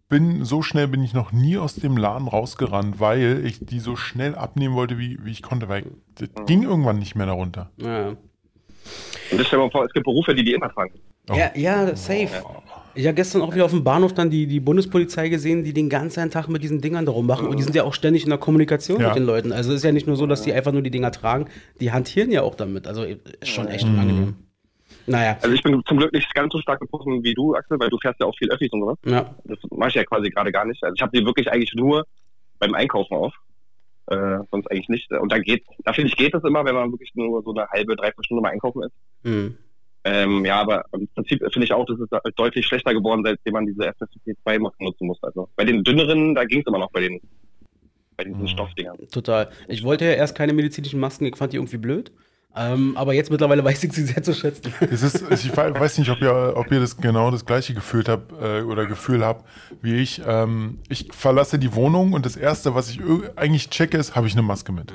bin so schnell bin ich noch nie aus dem Laden rausgerannt, weil ich die so schnell abnehmen wollte, wie, wie ich konnte, weil das ging irgendwann nicht mehr darunter. Ja. Und das stell dir mal vor, es gibt Berufe, die die immer tragen. Ja, ja, safe. Ich habe gestern auch wieder auf dem Bahnhof dann die, die Bundespolizei gesehen, die den ganzen Tag mit diesen Dingern darum machen. Und die sind ja auch ständig in der Kommunikation Ja. mit den Leuten. Also es ist ja nicht nur so, dass die einfach nur die Dinger tragen, die hantieren ja auch damit. Also ist schon echt unangenehm. Naja, Also ich bin zum Glück nicht ganz so stark betroffen wie du, Axel, weil du fährst ja auch viel Öffis und sowas. ja. Das mache ich ja quasi gerade gar nicht. Also ich habe die wirklich eigentlich nur beim Einkaufen auf. Äh, sonst eigentlich nicht. Und da geht, da finde ich, geht es immer, wenn man wirklich nur so eine halbe, dreiviertel Stunde mal einkaufen ist. Hm. Ähm, ja, aber im Prinzip finde ich auch, dass es deutlich schlechter geworden, seitdem man diese FFP2-Masken nutzen muss. Also bei den dünneren, da ging es immer noch bei den, bei diesen Mhm. Stoffdingern. Total. Ich wollte ja erst keine medizinischen Masken, ich fand die irgendwie blöd. Ähm, aber jetzt mittlerweile weiß ich sie sehr zu schätzen. Es ist, ich wei- weiß nicht, ob ihr, ob ihr das genau das gleiche gefühlt habt äh, oder Gefühl habt wie ich. Ähm, ich verlasse die Wohnung und das erste, was ich eigentlich checke, ist, habe ich eine Maske mit.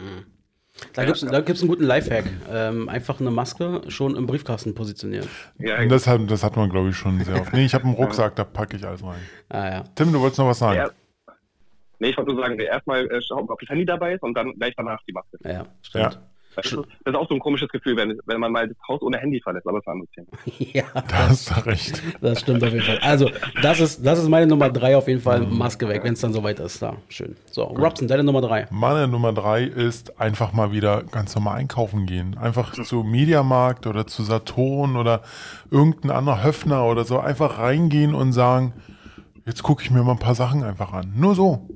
Da gibt es da gibt's einen guten Lifehack. Ähm, einfach eine Maske schon im Briefkasten positionieren. Ja, Und das hat, das hat man, glaube ich, schon sehr oft. Nee, ich habe einen Rucksack, da packe ich alles rein. Ah ja. Tim, du wolltest noch was sagen? Ja. Nee, ich wollte nur sagen, erstmal äh, schauen, ob das Handy dabei ist und dann gleich danach die Maske. Ja, ja, Das ist, das ist auch so ein komisches Gefühl, wenn, wenn man mal das Haus ohne Handy verlässt, aber das ist ein anderes Thema. Ja, Da hast du recht. das stimmt auf jeden Fall. Also, das ist, das ist meine Nummer drei auf jeden Fall. Maske weg, wenn es dann soweit ist. Da, schön. So, Robson, deine Nummer drei. Meine Nummer drei ist einfach mal wieder ganz normal einkaufen gehen. Einfach zu Mediamarkt oder zu Saturn oder irgendein anderer Höfner oder so. Einfach reingehen und sagen, jetzt gucke ich mir mal ein paar Sachen einfach an. Nur so.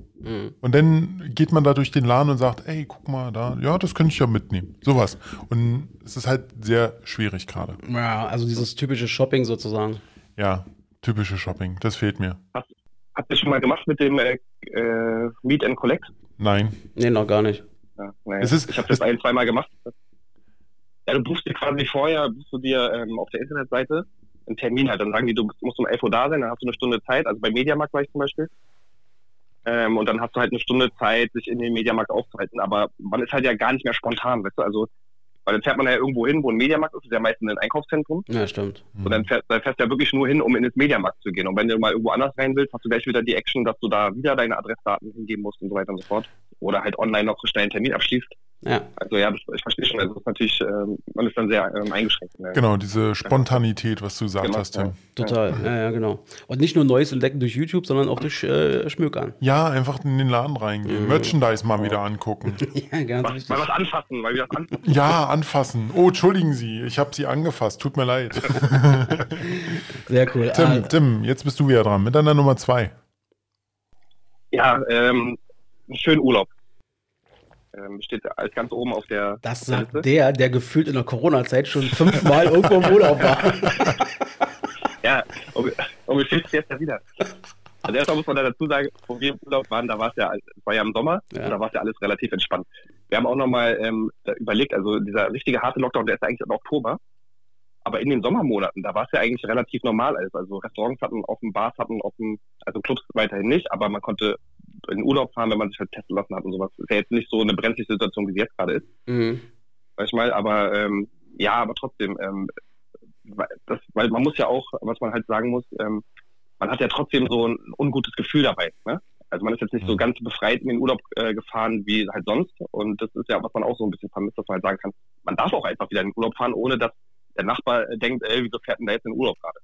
Und dann geht man da durch den Laden und sagt, ey, guck mal da, ja, das könnte ich ja mitnehmen. Sowas. Und es ist halt sehr schwierig gerade. Ja, also dieses typische Shopping sozusagen. Ja, typische Shopping. Das fehlt mir. Habt ihr schon mal gemacht mit dem äh, äh, Meet and Collect? Nein. Nee, noch gar nicht. Ja. Es ist- ich habe das ein, zweimal gemacht. Ja, du buchst dir quasi vorher, buchst du dir ähm, auf der Internetseite einen Termin halt. Dann sagen die, du musst um 11 Uhr da sein, dann hast du eine Stunde Zeit. Also bei Mediamarkt war ich zum Beispiel. Ähm, und dann hast du halt eine Stunde Zeit, sich in den Mediamarkt aufzuhalten. Aber man ist halt ja gar nicht mehr spontan, weißt du? Also, weil dann fährt man ja irgendwo hin, wo ein Mediamarkt ist, das ist ja meistens ein Einkaufszentrum. Ja, stimmt. Und dann fährst, dann fährst du ja wirklich nur hin, um in das Mediamarkt zu gehen. Und wenn du mal irgendwo anders rein willst, hast du gleich wieder die Action, dass du da wieder deine Adressdaten hingeben musst und so weiter und so fort. Oder halt online noch so schnell einen Termin abschließt. Ja, Also ja, ich verstehe schon. Also ist natürlich, ähm, man ist dann sehr ähm, eingeschränkt. Ne? Genau, diese Spontanität, was du gesagt Genau, hast, Tim. ja. total. Ja, ja, genau. Und nicht nur Neues entdecken durch YouTube, sondern auch durch äh, Schmökern. Ja, einfach in den Laden reingehen. Merchandise mal wieder angucken. Ja, ganz Was, wichtig. mal was anfassen, mal wieder anfassen. Ja, anfassen. Oh, entschuldigen Sie, ich habe Sie angefasst. Tut mir leid. Sehr cool. Tim, Ah, Tim, jetzt bist du wieder dran mit deiner Nummer zwei. Ja, ähm, schönen Urlaub. Ähm, steht als ganz oben auf der das der sagt Liste. der, der gefühlt in der Corona-Zeit schon fünfmal irgendwo im Urlaub war. Ja, und, und es jetzt ja wieder. Also erstmal muss man da dazu sagen, wo wir im Urlaub waren, da war es ja, war ja im Sommer, Ja. da war es ja alles relativ entspannt. Wir haben auch nochmal ähm, überlegt, also dieser richtige harte Lockdown, der ist eigentlich im Oktober. Aber in den Sommermonaten, da war es ja eigentlich relativ normal alles. Also Restaurants hatten offen, Bars hatten offen, also Clubs weiterhin nicht, aber man konnte in Urlaub fahren, wenn man sich halt testen lassen hat und sowas. Ist ja jetzt nicht so eine brenzliche Situation, wie sie jetzt gerade ist Mhm. sag ich mal, aber ähm, ja, aber trotzdem, ähm, weil das, weil man muss ja auch, was man halt sagen muss, ähm, man hat ja trotzdem so ein ungutes Gefühl dabei. Ne? Also man ist jetzt nicht so Mhm. ganz befreit in den Urlaub äh, gefahren wie halt sonst. Und das ist ja, was man auch so ein bisschen vermisst, dass man halt sagen kann, man darf auch einfach wieder in den Urlaub fahren, ohne dass der Nachbar äh, denkt, ey, wieso fährt denn der jetzt in den Urlaub gerade?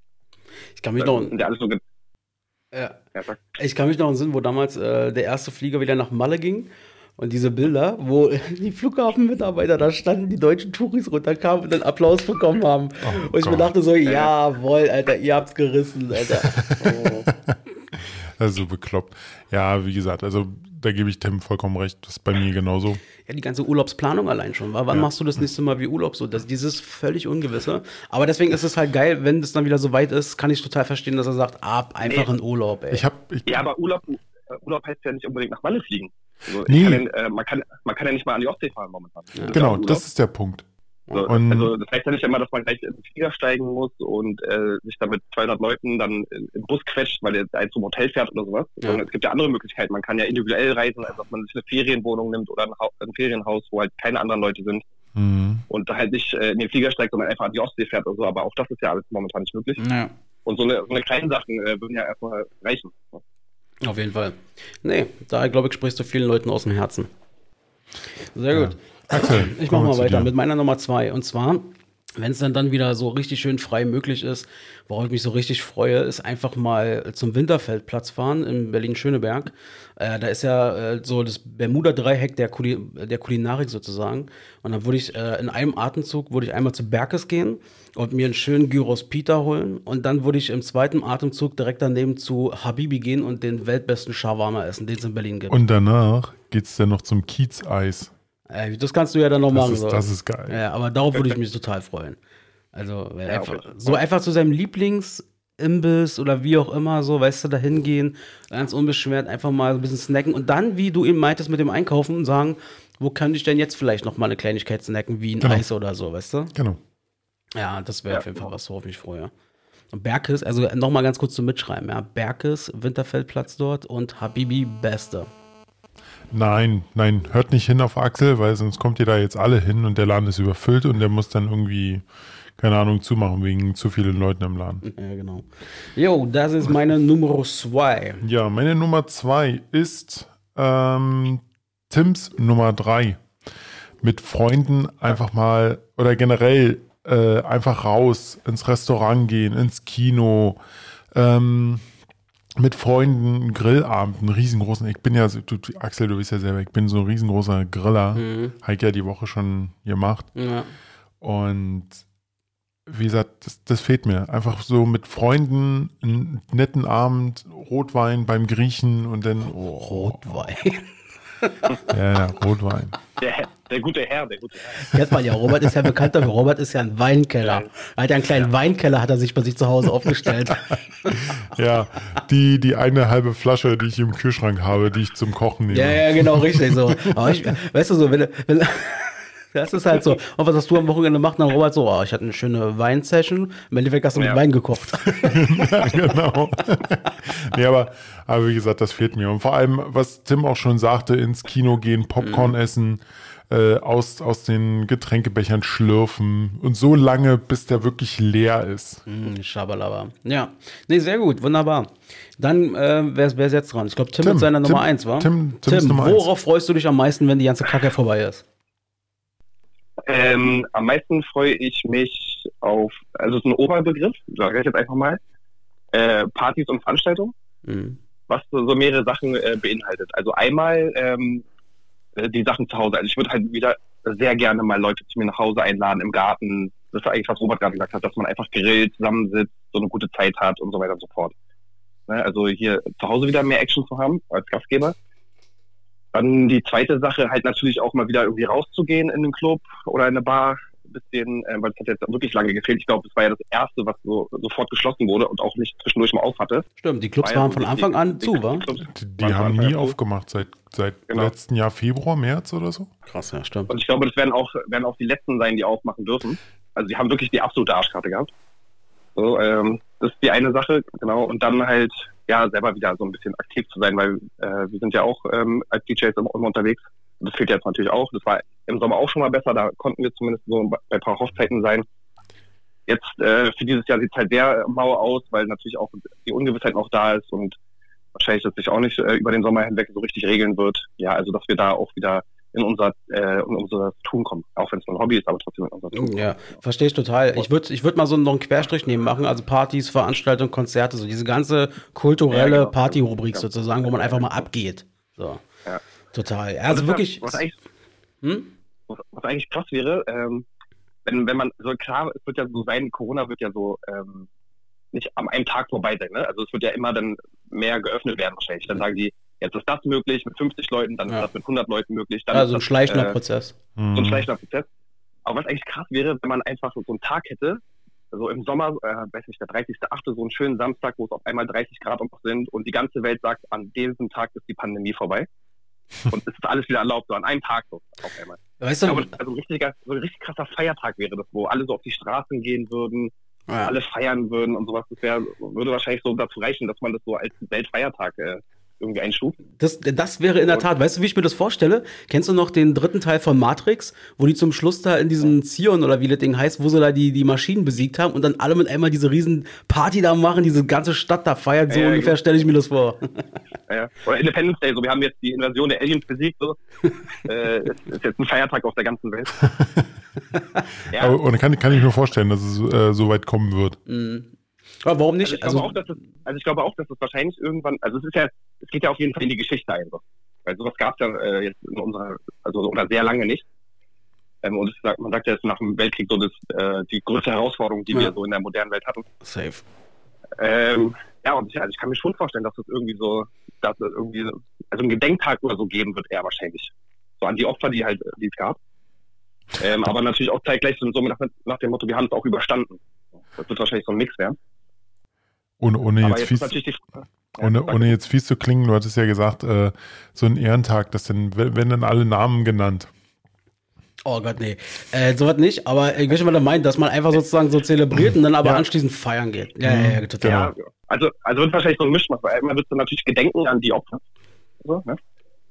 Ich kann mich noch, sind ja alles so ja, ich kann mich noch entsinnen, wo damals äh, der erste Flieger wieder nach Malle ging. Und diese Bilder, wo die Flughafenmitarbeiter da standen, die deutschen Touris runterkamen und dann Applaus bekommen haben. Oh und ich mir Gott. dachte so, jawohl, Alter, ihr habt's gerissen, Alter. Oh. Das ist so bekloppt. Ja, wie gesagt, also da gebe ich Tim vollkommen recht. Das ist bei mir genauso. Ja, die ganze Urlaubsplanung allein schon. Wa- Wann Ja. machst du das nächste Mal wie Urlaub so? Das, dieses völlig Ungewisse. Aber deswegen ist es halt geil, wenn es dann wieder so weit ist, kann ich total verstehen, dass er sagt, ab, einfach Nee. in Urlaub, ey. Ich habe, ich, Ja, aber Urlaub, äh, Urlaub heißt ja nicht unbedingt nach Malle fliegen. Also Nee. ich kann, äh, man, kann, man kann ja nicht mal an die Ostsee fahren momentan. Das ja genau, das ist der Punkt. So, Und- also das heißt ja nicht immer, dass man gleich in den Flieger steigen muss und äh, sich dann mit 200 Leuten dann im Bus quetscht, weil der einen zum Hotel fährt oder sowas. Ja. Es gibt ja andere Möglichkeiten. Man kann ja individuell reisen, also dass man sich eine Ferienwohnung nimmt oder ein, Hau- ein Ferienhaus, wo halt keine anderen Leute sind Mhm. und da halt nicht äh, in den Flieger steigt, sondern einfach an die Ostsee fährt oder so. Aber auch das ist ja alles momentan nicht möglich. Ja, Und so eine, so eine kleinen Sachen äh, würden ja erstmal reichen. auf jeden Fall. Nee, da glaube ich, sprichst du vielen Leuten aus dem Herzen. Sehr Ja. Axel, Ich mache mal weiter mit meiner Nummer zwei. Und zwar, wenn es dann, dann wieder so richtig schön frei möglich ist, worauf ich mich so richtig freue, ist einfach mal zum Winterfeldplatz fahren in Berlin-Schöneberg. Äh, da ist ja äh, so das Bermuda-Dreieck der, Kuli der Kulinarik sozusagen. Und dann würde ich äh, in einem Atemzug, würde ich einmal zu Berkes gehen und mir einen schönen Gyros Pita holen. Und dann würde ich im zweiten Atemzug direkt daneben zu Habibi gehen und den weltbesten Shawarma essen, den es in Berlin gibt. Und danach geht's dann noch zum Kiezeis. Äh, das kannst du ja dann noch Das machen. ist, so. das ist geil. Ja, aber darauf würde ich mich total freuen. Also, Ja, einfach, so einfach zu seinem Lieblingsimbiss oder wie auch immer, so, weißt du, da hingehen, ganz unbeschwert einfach mal ein bisschen snacken und dann, wie du eben meintest mit dem Einkaufen, sagen, wo kann ich denn jetzt vielleicht noch mal eine Kleinigkeit snacken, wie ein Genau. Eis oder so, weißt du? Genau. Ja, das wäre Ja. auf jeden Fall was, worauf ich mich freue. Und Berkes, also noch mal ganz kurz zum Mitschreiben, ja, Berkes, Winterfeldplatz dort und Habibi Beste. Nein, nein, hört nicht hin auf Axel, weil sonst kommt ihr da jetzt alle hin und der Laden ist überfüllt und der muss dann irgendwie, keine Ahnung, zumachen wegen zu vielen Leuten im Laden. Ja, genau. Jo, das ist meine Nummer zwei. Ja, meine Nummer zwei ist ähm, Tims Nummer drei. Mit Freunden einfach mal oder generell äh, einfach raus ins Restaurant gehen, ins Kino, ähm, mit Freunden einen Grillabend, einen riesengroßen. Ich bin ja, so- du, Axel, du bist ja selber, ich bin so ein riesengroßer Griller. Mhm. Heike ja die Woche schon gemacht. Ja. Und wie gesagt, das, das fehlt mir. Einfach so mit Freunden einen netten Abend, Rotwein beim Griechen und dann oh, Rotwein. Ja, ja, Rotwein. Der, der gute Herr, der gute Herr. Kennt man ja. Robert ist ja bekannt dafür. Robert ist ja ein Weinkeller. Er hat ja einen kleinen Weinkeller, hat er sich bei sich zu Hause aufgestellt. Ja, die, die eine halbe Flasche, die ich im Kühlschrank habe, die ich zum Kochen nehme. ja, ja, genau, richtig so. Aber ich, weißt du so, wenn, wenn das ist halt so. Und was hast du am Wochenende gemacht? Dann Robert so, oh, ich hatte eine schöne Weinsession. Im Endeffekt hast du mit Ja. Wein gekocht. ja, genau. nee, aber, aber wie gesagt, das fehlt mir. Und vor allem, was Tim auch schon sagte, ins Kino gehen, Popcorn essen, äh, aus, aus den Getränkebechern schlürfen und so lange, bis der wirklich leer ist. Hm, Schabalaba. Ja. Nee, sehr gut, wunderbar. Dann, äh, wer, wer ist jetzt dran? Ich glaube, Tim, Tim, mit seiner Tim, Nummer 1, war? Tim- Tim ist Nummer eins. worauf freust du dich am meisten, wenn die ganze Kacke vorbei ist? Ähm, am meisten freue ich mich auf, also es ist ein Oberbegriff, sage ich jetzt einfach mal, äh, Partys und Veranstaltungen, Mhm. was so, so mehrere Sachen äh, beinhaltet. Also einmal ähm, äh, die Sachen zu Hause. Also ich würde halt wieder sehr gerne mal Leute zu mir nach Hause einladen im Garten. Das ist eigentlich, was Robert gerade gesagt hat, dass man einfach grillt, zusammensitzt, so eine gute Zeit hat und so weiter und so fort. Ne, also hier zu Hause wieder mehr Action zu haben als Gastgeber. Dann die zweite Sache, halt natürlich auch mal wieder irgendwie rauszugehen in den Club oder in eine Bar. Ein bisschen, äh, weil es hat jetzt wirklich lange gefehlt. Ich glaube, das war ja das erste, was so sofort geschlossen wurde und auch nicht zwischendurch mal auf hatte. Stimmt, die Clubs War waren von die- Anfang an die- zu, die wa? Die, die haben Anfang nie an zu. aufgemacht seit, seit Genau. letzten Jahr Februar, März oder so. Krass, ja, stimmt. Und ich glaube, das werden auch, werden auch die letzten sein, die aufmachen dürfen. Also die haben wirklich die absolute Arschkarte gehabt. So, ähm, das ist die eine Sache, genau. Und dann halt, ja, selber wieder so ein bisschen aktiv zu sein, weil äh, wir sind ja auch ähm, als DJs immer, immer unterwegs. Das fehlt jetzt natürlich auch. Das war im Sommer auch schon mal besser, da konnten wir zumindest so bei ein paar Hochzeiten sein. Jetzt äh, für dieses Jahr sieht es halt sehr mau aus, weil natürlich auch die Ungewissheit noch da ist und wahrscheinlich das sich auch nicht äh, über den Sommer hinweg so richtig regeln wird. Ja, also dass wir da auch wieder in unser, äh, in unser Tun kommen. Auch wenn es nur ein Hobby ist, aber trotzdem in unser Tun. Ja, verstehe ich total. Ich würde ich würd mal so noch einen Querstrich nehmen machen, also Partys, Veranstaltungen, Konzerte, so diese ganze kulturelle Ja, genau. Partyrubrik Ja. sozusagen, wo man einfach mal abgeht. So. Ja. Total. Also wirklich. Was eigentlich, Hm? was, was eigentlich krass wäre, ähm, wenn, wenn man, so klar, es wird ja so sein, Corona wird ja so ähm, nicht am einen Tag vorbei sein, ne? Also es wird ja immer dann mehr geöffnet werden wahrscheinlich. Dann sagen die, jetzt ist das möglich mit 50 Leuten, dann Ja. ist das mit 100 Leuten möglich. Dann Also ist ein das, schleichender äh, Prozess. so ein Mhm. schleichender Prozess. Aber was eigentlich krass wäre, wenn man einfach so einen Tag hätte, so im Sommer, äh, weiß nicht, der 30.8., so einen schönen Samstag, wo es auf einmal 30 Grad noch sind und die ganze Welt sagt, an diesem Tag ist die Pandemie vorbei. Und es ist alles wieder erlaubt, so an einem Tag so auf einmal. Weißt Ich du, glaube, also ein richtiger, so ein richtig krasser Feiertag wäre das, wo alle so auf die Straßen gehen würden, ja. alle feiern würden und sowas. Das wär, würde wahrscheinlich so dazu reichen, dass man das so als Weltfeiertag äh, irgendwie einstuft. Das, das wäre in der Tat, weißt du, wie ich mir das vorstelle? Kennst du noch den dritten Teil von Matrix, wo die zum Schluss da in diesem Zion oder wie das Ding heißt, wo sie da die, die Maschinen besiegt haben und dann alle mit einmal diese riesen Party da machen, diese ganze Stadt da feiert, so Ja, ja, ungefähr genau. stelle ich mir das vor. Ja. Oder Independence Day, so wir haben jetzt die Invasion der Aliens besiegt, so. äh, ist, ist jetzt ein Feiertag auf der ganzen Welt. ja, Aber, und kann, kann ich mir vorstellen, dass es äh, so weit kommen wird. Mhm. Aber warum also nicht? ich, glaube Also, auch, dass es, also ich glaube auch, dass es wahrscheinlich irgendwann, also es ist ja, es geht ja auf jeden Fall in die Geschichte ein. So. Weil sowas gab es ja äh, jetzt in unserer, also oder sehr lange nicht. Ähm, und es sagt, man sagt ja, es ist nach dem Weltkrieg so das, äh, die größte Herausforderung, die Ja. wir so in der modernen Welt hatten. safe. Ähm, ja, und ich, also ich kann mir schon vorstellen, dass es irgendwie so, dass es irgendwie, also ein Gedenktag oder so geben wird, eher wahrscheinlich. So an die Opfer, die halt, die es gab. Ähm, aber natürlich auch zeitgleich so nach, nach dem Motto, wir haben es auch überstanden. Das wird wahrscheinlich so ein Mix werden. Ohne, ohne, jetzt jetzt fies, die ja, ohne, ohne jetzt fies zu klingen, du hattest ja gesagt, äh, so ein Ehrentag, das dann, wenn dann alle Namen genannt. Oh Gott, nee. Äh, sowas nicht, aber ich weiß, was er meint, dass man einfach sozusagen so zelebriert und dann aber Ja. anschließend feiern geht. Ja, ja, ja, total. Genau. Ja, also, also wird wahrscheinlich so ein Mischmasch, weil einmal wird es natürlich gedenken an die Opfer. So, ne?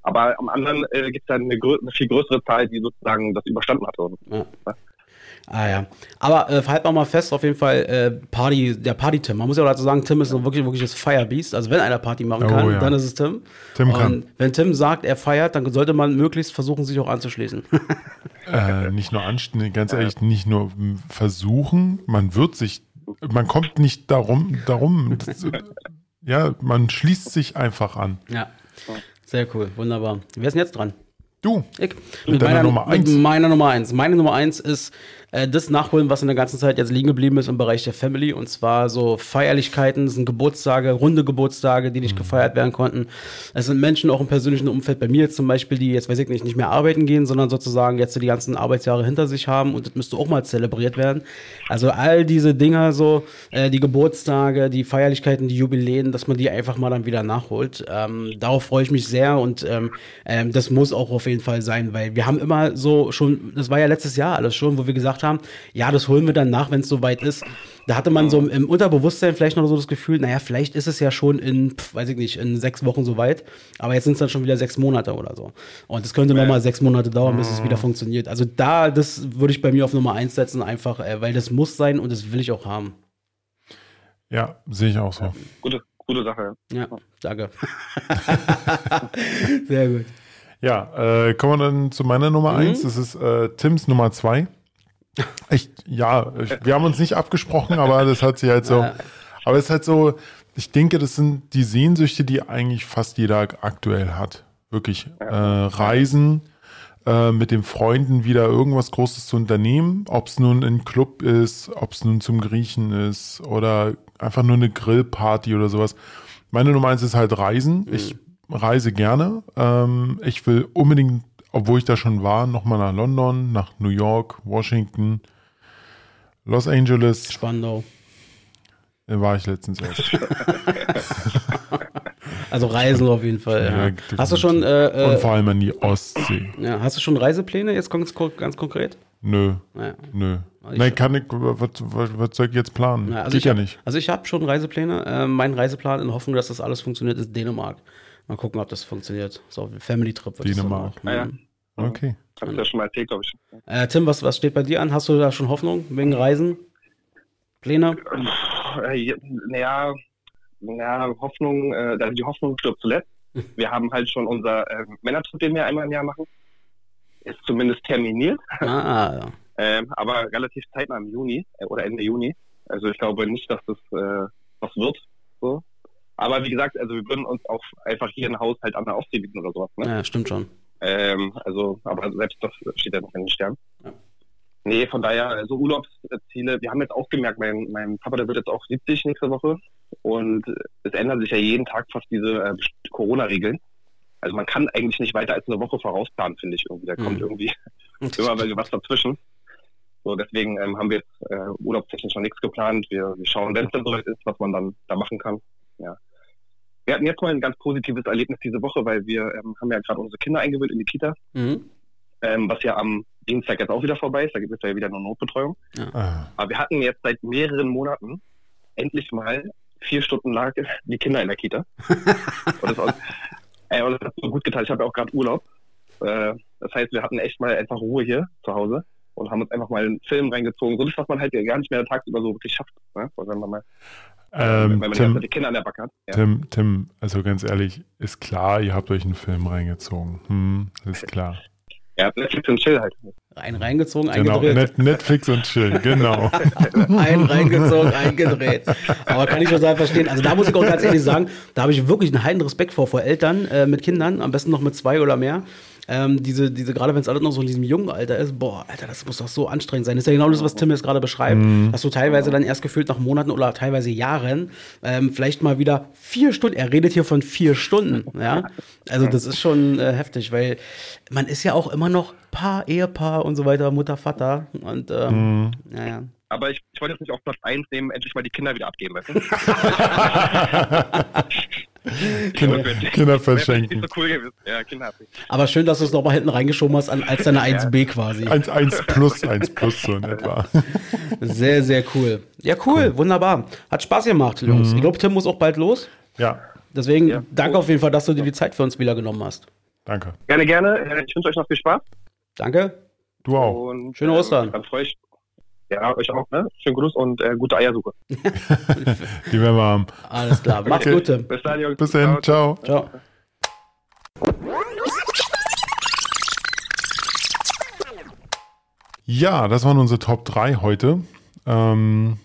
Aber am anderen äh, gibt es dann eine, eine viel größere Zahl, die sozusagen das überstanden hat. So. Ja. Ah ja. Aber äh, halt mal fest, auf jeden Fall äh, Party, der Party-Tim. Man muss ja auch dazu sagen, Tim ist so wirklich, wirklich das Firebeast. Also wenn einer Party machen Oh, kann, ja. dann ist es Tim. Tim Und kann. wenn Tim sagt, er feiert, dann sollte man möglichst versuchen, sich auch anzuschließen. Äh, nicht nur anständig, ganz ehrlich, nicht nur versuchen, man wird sich, man kommt nicht darum, darum, das, äh, ja, man schließt sich einfach an. ja. Sehr cool, wunderbar. Wer ist denn jetzt dran? Du, Ich. Mit deiner Nummer eins. Mit meiner Nummer eins. Meine Nummer eins ist äh, das Nachholen, was in der ganzen Zeit jetzt liegen geblieben ist im Bereich der Family. Und zwar so Feierlichkeiten, es sind Geburtstage, runde Geburtstage, die Mhm. nicht gefeiert werden konnten. Es sind Menschen auch im persönlichen Umfeld, bei mir jetzt zum Beispiel, die jetzt, weiß ich nicht, nicht mehr arbeiten gehen, sondern sozusagen jetzt so die ganzen Arbeitsjahre hinter sich haben. Und das müsste auch mal zelebriert werden. Also all diese Dinger so, äh, die Geburtstage, die Feierlichkeiten, die Jubiläen, dass man die einfach mal dann wieder nachholt. Ähm, darauf freue ich mich sehr und ähm, ähm, das muss auch auf jeden Fall sein, weil wir haben immer so schon, das war ja letztes Jahr alles schon, wo wir gesagt haben, ja, das holen wir dann nach, wenn es soweit ist. Da hatte man so im- Unterbewusstsein vielleicht noch so das Gefühl, naja, vielleicht ist es ja schon in, pf, weiß ich nicht, in sechs Wochen soweit, aber jetzt sind es dann schon wieder sechs Monate oder so. Und es könnte nochmal sechs Monate dauern, bis es wieder funktioniert. Also da, das würde ich bei mir auf Nummer eins setzen, einfach, äh, weil das muss sein und das will ich auch haben. ja, sehe ich auch so. Gute, gute Sache. Ja, danke. Sehr gut. Ja, äh, kommen wir dann zu meiner Nummer Mhm. eins. Das ist äh, Tims Nummer zwei. Ich, ja, ich, wir haben uns nicht abgesprochen, aber das hat sich halt so. Aber es ist halt so, ich denke, das sind die Sehnsüchte, die eigentlich fast jeder aktuell hat. Wirklich. Äh, Reisen, äh, mit den Freunden wieder irgendwas Großes zu unternehmen. Ob es nun ein Club ist, ob es nun zum Griechen ist oder einfach nur eine Grillparty oder sowas. Meine Nummer eins ist halt Reisen. Ich reise gerne. Ähm, ich will unbedingt, obwohl ich da schon war, nochmal nach London, nach New York, Washington, Los Angeles. Spandau. Da war ich letztens erst. Also Reisen auf jeden Fall. Ja, Ja. Hast du schon, äh, Und äh, vor allem an die Ostsee. ja, hast du schon Reisepläne jetzt ganz, ko- ganz konkret? Nö, Naja. nö. Ich- Nein, kann ich, was, was, was soll ich jetzt planen? Ja, also Geht ja hab, nicht. Also ich habe schon Reisepläne. Äh, mein Reiseplan in Hoffnung, dass das alles funktioniert, ist Dänemark. Mal gucken, ob das funktioniert. So, Family Trip. wird das Dänemark. auch. Ah, ja. Mhm. Okay. Hab ich ja schon mal erzählt, glaube ich. Äh, Tim, was, was steht bei dir an? Hast du da schon Hoffnung wegen Reisen? Pläne? Äh, ja, Naja, naja, Hoffnung, äh, also die Hoffnung stirbt zuletzt. Wir haben halt schon unser äh, Männertrip, den wir einmal im Jahr machen. Ist zumindest terminiert, Ah, ja. ähm, aber relativ zeitnah im Juni äh, oder Ende Juni. Also ich glaube nicht, dass das äh, was wird. So. Aber wie gesagt, also wir würden uns auch einfach hier ein Haus halt an der Ostsee bieten oder sowas. Ne? ja, stimmt schon. Ähm, also, aber selbst das steht ja nicht in den Sternen. Ja. Nee, von daher, also Urlaubsziele, wir haben jetzt auch gemerkt, mein, mein Papa, der wird jetzt auch 70 nächste Woche und es ändern sich ja jeden Tag fast diese äh, Corona-Regeln. Also man kann eigentlich nicht weiter als eine Woche vorausplanen, finde ich irgendwie. Da kommt Mhm. irgendwie immer was dazwischen. So, deswegen ähm, haben wir jetzt äh, urlaubstechnisch noch nichts geplant. Wir, wir schauen, wenn es dann soweit ist, was man dann da machen kann. Ja. Wir hatten jetzt mal ein ganz positives Erlebnis diese Woche, weil wir ähm, haben ja gerade unsere Kinder eingewöhnt in die Kita, Mhm. ähm, was ja am Dienstag jetzt auch wieder vorbei ist. Da gibt es ja wieder eine Notbetreuung. Ah, Aber wir hatten jetzt seit mehreren Monaten endlich mal vier Stunden lang die Kinder in der Kita. und, das, auch- ey, und das hat so gut getan. Ich habe ja auch gerade Urlaub. Äh, das heißt, wir hatten echt mal einfach Ruhe hier zu Hause und haben uns einfach mal einen Film reingezogen. So das, was man halt gar nicht mehr tagsüber so wirklich schafft. Ne? Also wenn man mal, ähm, wenn man die ganze Tim, Zeit die Kinder an der Backe hat. Ja. Tim, Tim, also ganz ehrlich, ist klar, ihr habt euch einen Film reingezogen. Hm, ist klar. ja, Netflix und Chill halt. Ein reingezogen, Genau, eingedreht. Net Netflix und Chill, genau. Ein reingezogen, eingedreht. Aber kann ich schon sagen, verstehen. Also da muss ich auch ganz ehrlich sagen, da habe ich wirklich einen heiden Respekt vor, vor Eltern äh, mit Kindern, am besten noch mit zwei oder mehr. Ähm, diese, diese, gerade wenn es alles noch so in diesem jungen Alter ist, boah, Alter, das muss doch so anstrengend sein. Das ist ja genau das, was Tim jetzt gerade beschreibt. Dass du teilweise dann erst gefühlt nach Monaten oder teilweise Jahren ähm, vielleicht mal wieder vier Stunden, er redet hier von vier Stunden, ja. Also das ist schon äh, heftig, weil man ist ja auch immer noch Paar, Ehepaar und so weiter, Mutter, Vater und ähm, naja. Aber ich, ich wollte jetzt nicht auf Platz 1 nehmen, endlich mal die Kinder wieder abgeben. Kinder, Kinder verschenken. So cool. Ja, Kinder. Aber schön, dass du es nochmal hinten reingeschoben hast als deine 1B quasi. 1, 1 plus, 1 plus so in etwa. Sehr, sehr cool. Ja, cool, wunderbar. Hat Spaß gemacht, Jungs. Ich glaube, Tim muss auch bald los. Ja, Deswegen Ja. danke auf jeden Fall, dass du dir die Zeit für uns wieder genommen hast. danke. Gerne, gerne. Äh, Ich wünsche euch noch viel Spaß. Danke. Du auch. Und, Schöne Ostern. Ähm, dann freue ich Ja, euch auch. Ne? Schönen Gruß und äh, gute Eiersuche. Die werden wir haben. Alles klar. Macht's Okay. gut. Bis dann, Jungs. Bis dann. Ciao. Ciao. Ja, das waren unsere Top 3 heute. Ähm,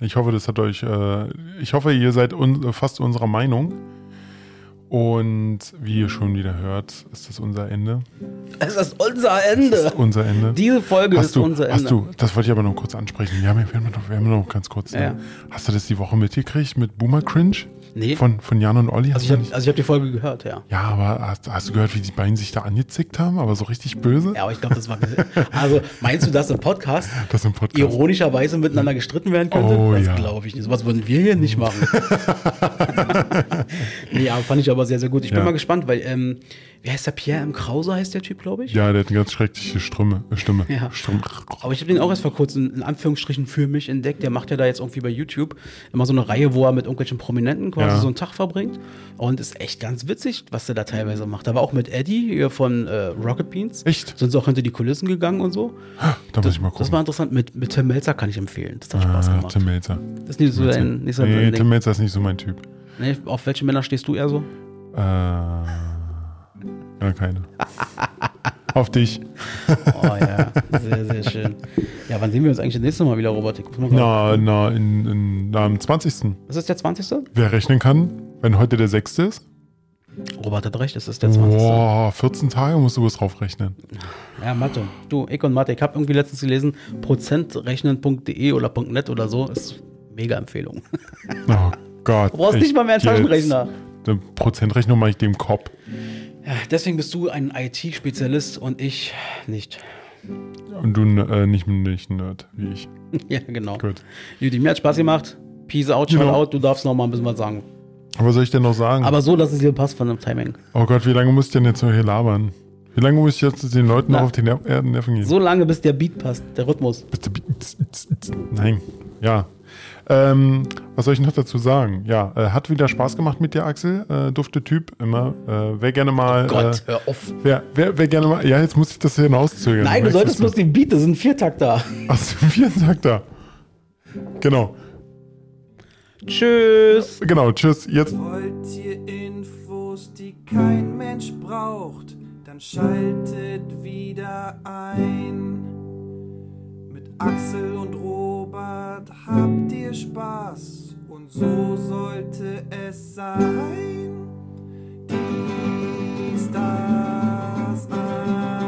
ich hoffe, das hat euch, äh, ich hoffe, ihr seid un fast unserer Meinung. Und wie ihr schon wieder hört, ist das unser Ende. Es ist unser Ende. Unser Ende. Diese Folge hast ist du, unser Ende. hast du, das wollte ich aber noch kurz ansprechen. Wir haben, wir haben, noch, wir haben noch ganz kurz. Ne? Ja. Hast du das die Woche mitgekriegt mit Boomer Cringe? Nee. Von, von Jan und Olli? also ich habe also hab die Folge gehört, ja. Ja, aber hast, hast du gehört, wie die beiden sich da angezickt haben? Aber so richtig böse? Ja, aber ich glaube, das war. Also, meinst du, dass im Podcast Das im Podcast. ironischerweise miteinander gestritten werden könnte? Oh, das ja. glaube ich nicht. Was würden wir hier nicht machen? nee, aber fand ich aber sehr, sehr gut. Ich bin Ja. mal gespannt, weil, ähm, wie heißt der? Pierre M. Krause heißt der Typ, glaube ich. Ja, der hat eine ganz schreckliche Stimme. äh, Stimme. Ja. Stimme. Aber ich habe den auch erst vor kurzem in Anführungsstrichen für mich entdeckt. Der macht ja da jetzt irgendwie bei YouTube immer so eine Reihe, wo er mit irgendwelchen Prominenten quasi Ja. so einen Tag verbringt. Und ist echt ganz witzig, was der da teilweise macht. Aber auch mit Eddie hier von äh, Rocket Beans. Echt? Sind sie auch hinter die Kulissen gegangen und so. Da muss ich mal gucken. Das war interessant. Mit, mit Tim Melzer kann ich empfehlen. Das hat Spaß ah, gemacht. Tim Melzer. Das ist nicht so dein, nicht so Nee, Tim. Melzer ist nicht so mein Typ. Nee, auf welche Männer stehst du eher so? Äh, ja, keine. Auf dich. Oh ja, sehr, sehr schön. Ja, wann sehen wir uns eigentlich das nächste Mal wieder, Robert? Na, na, in, in, na, am 20. Ist das der 20.? Wer rechnen kann, wenn heute der 6. ist? Robert hat recht, es ist der 20. Boah, 14 Tage musst du was drauf rechnen. Ja, Mathe. Du, ich und Mathe. Ich habe irgendwie letztens gelesen, prozentrechnen.de oder .net oder so ist mega Empfehlung. Oh Gott. Du brauchst nicht mal mehr einen. Taschenrechner. Eine Prozentrechnung mache ich dem Kopf. Ja, deswegen bist du ein IT-Spezialist und ich nicht. Und du äh, nicht, nicht ein Nerd, wie ich. ja, genau. Gut. Judy, mir hat Spaß gemacht. Peace out, shout Genau. out. Du darfst noch mal ein bisschen was sagen. Aber was soll ich denn noch sagen? Aber so, dass es dir passt von dem Timing. oh Gott, wie lange muss ich denn jetzt noch hier labern? Wie lange muss ich jetzt den Leuten Na. noch auf die Ner äh, Nerven gehen? So lange, bis der Beat passt, der Rhythmus. Bitte, bitte. Nein. Ja. Ähm, was soll ich noch dazu sagen? Ja, äh, hat wieder Spaß gemacht mit dir, Axel. Äh, dufte Typ, immer. Äh, wer gerne mal. Gott, Äh, hör auf. wer, wer, wer gerne mal. Ja, jetzt muss ich das hier hinauszögern. Nein, du solltest bloß den Beat, das sind Viertakter. Achso, vier sagt er. Genau. Tschüss. Genau, tschüss. Jetzt. Wollt ihr Infos, die kein Mensch braucht, dann schaltet wieder ein. Axel und Robert habt ihr Spaß und so sollte es sein. Die Stars Ananas,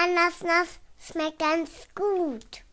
Ana Anasnas schmeckt ganz gut.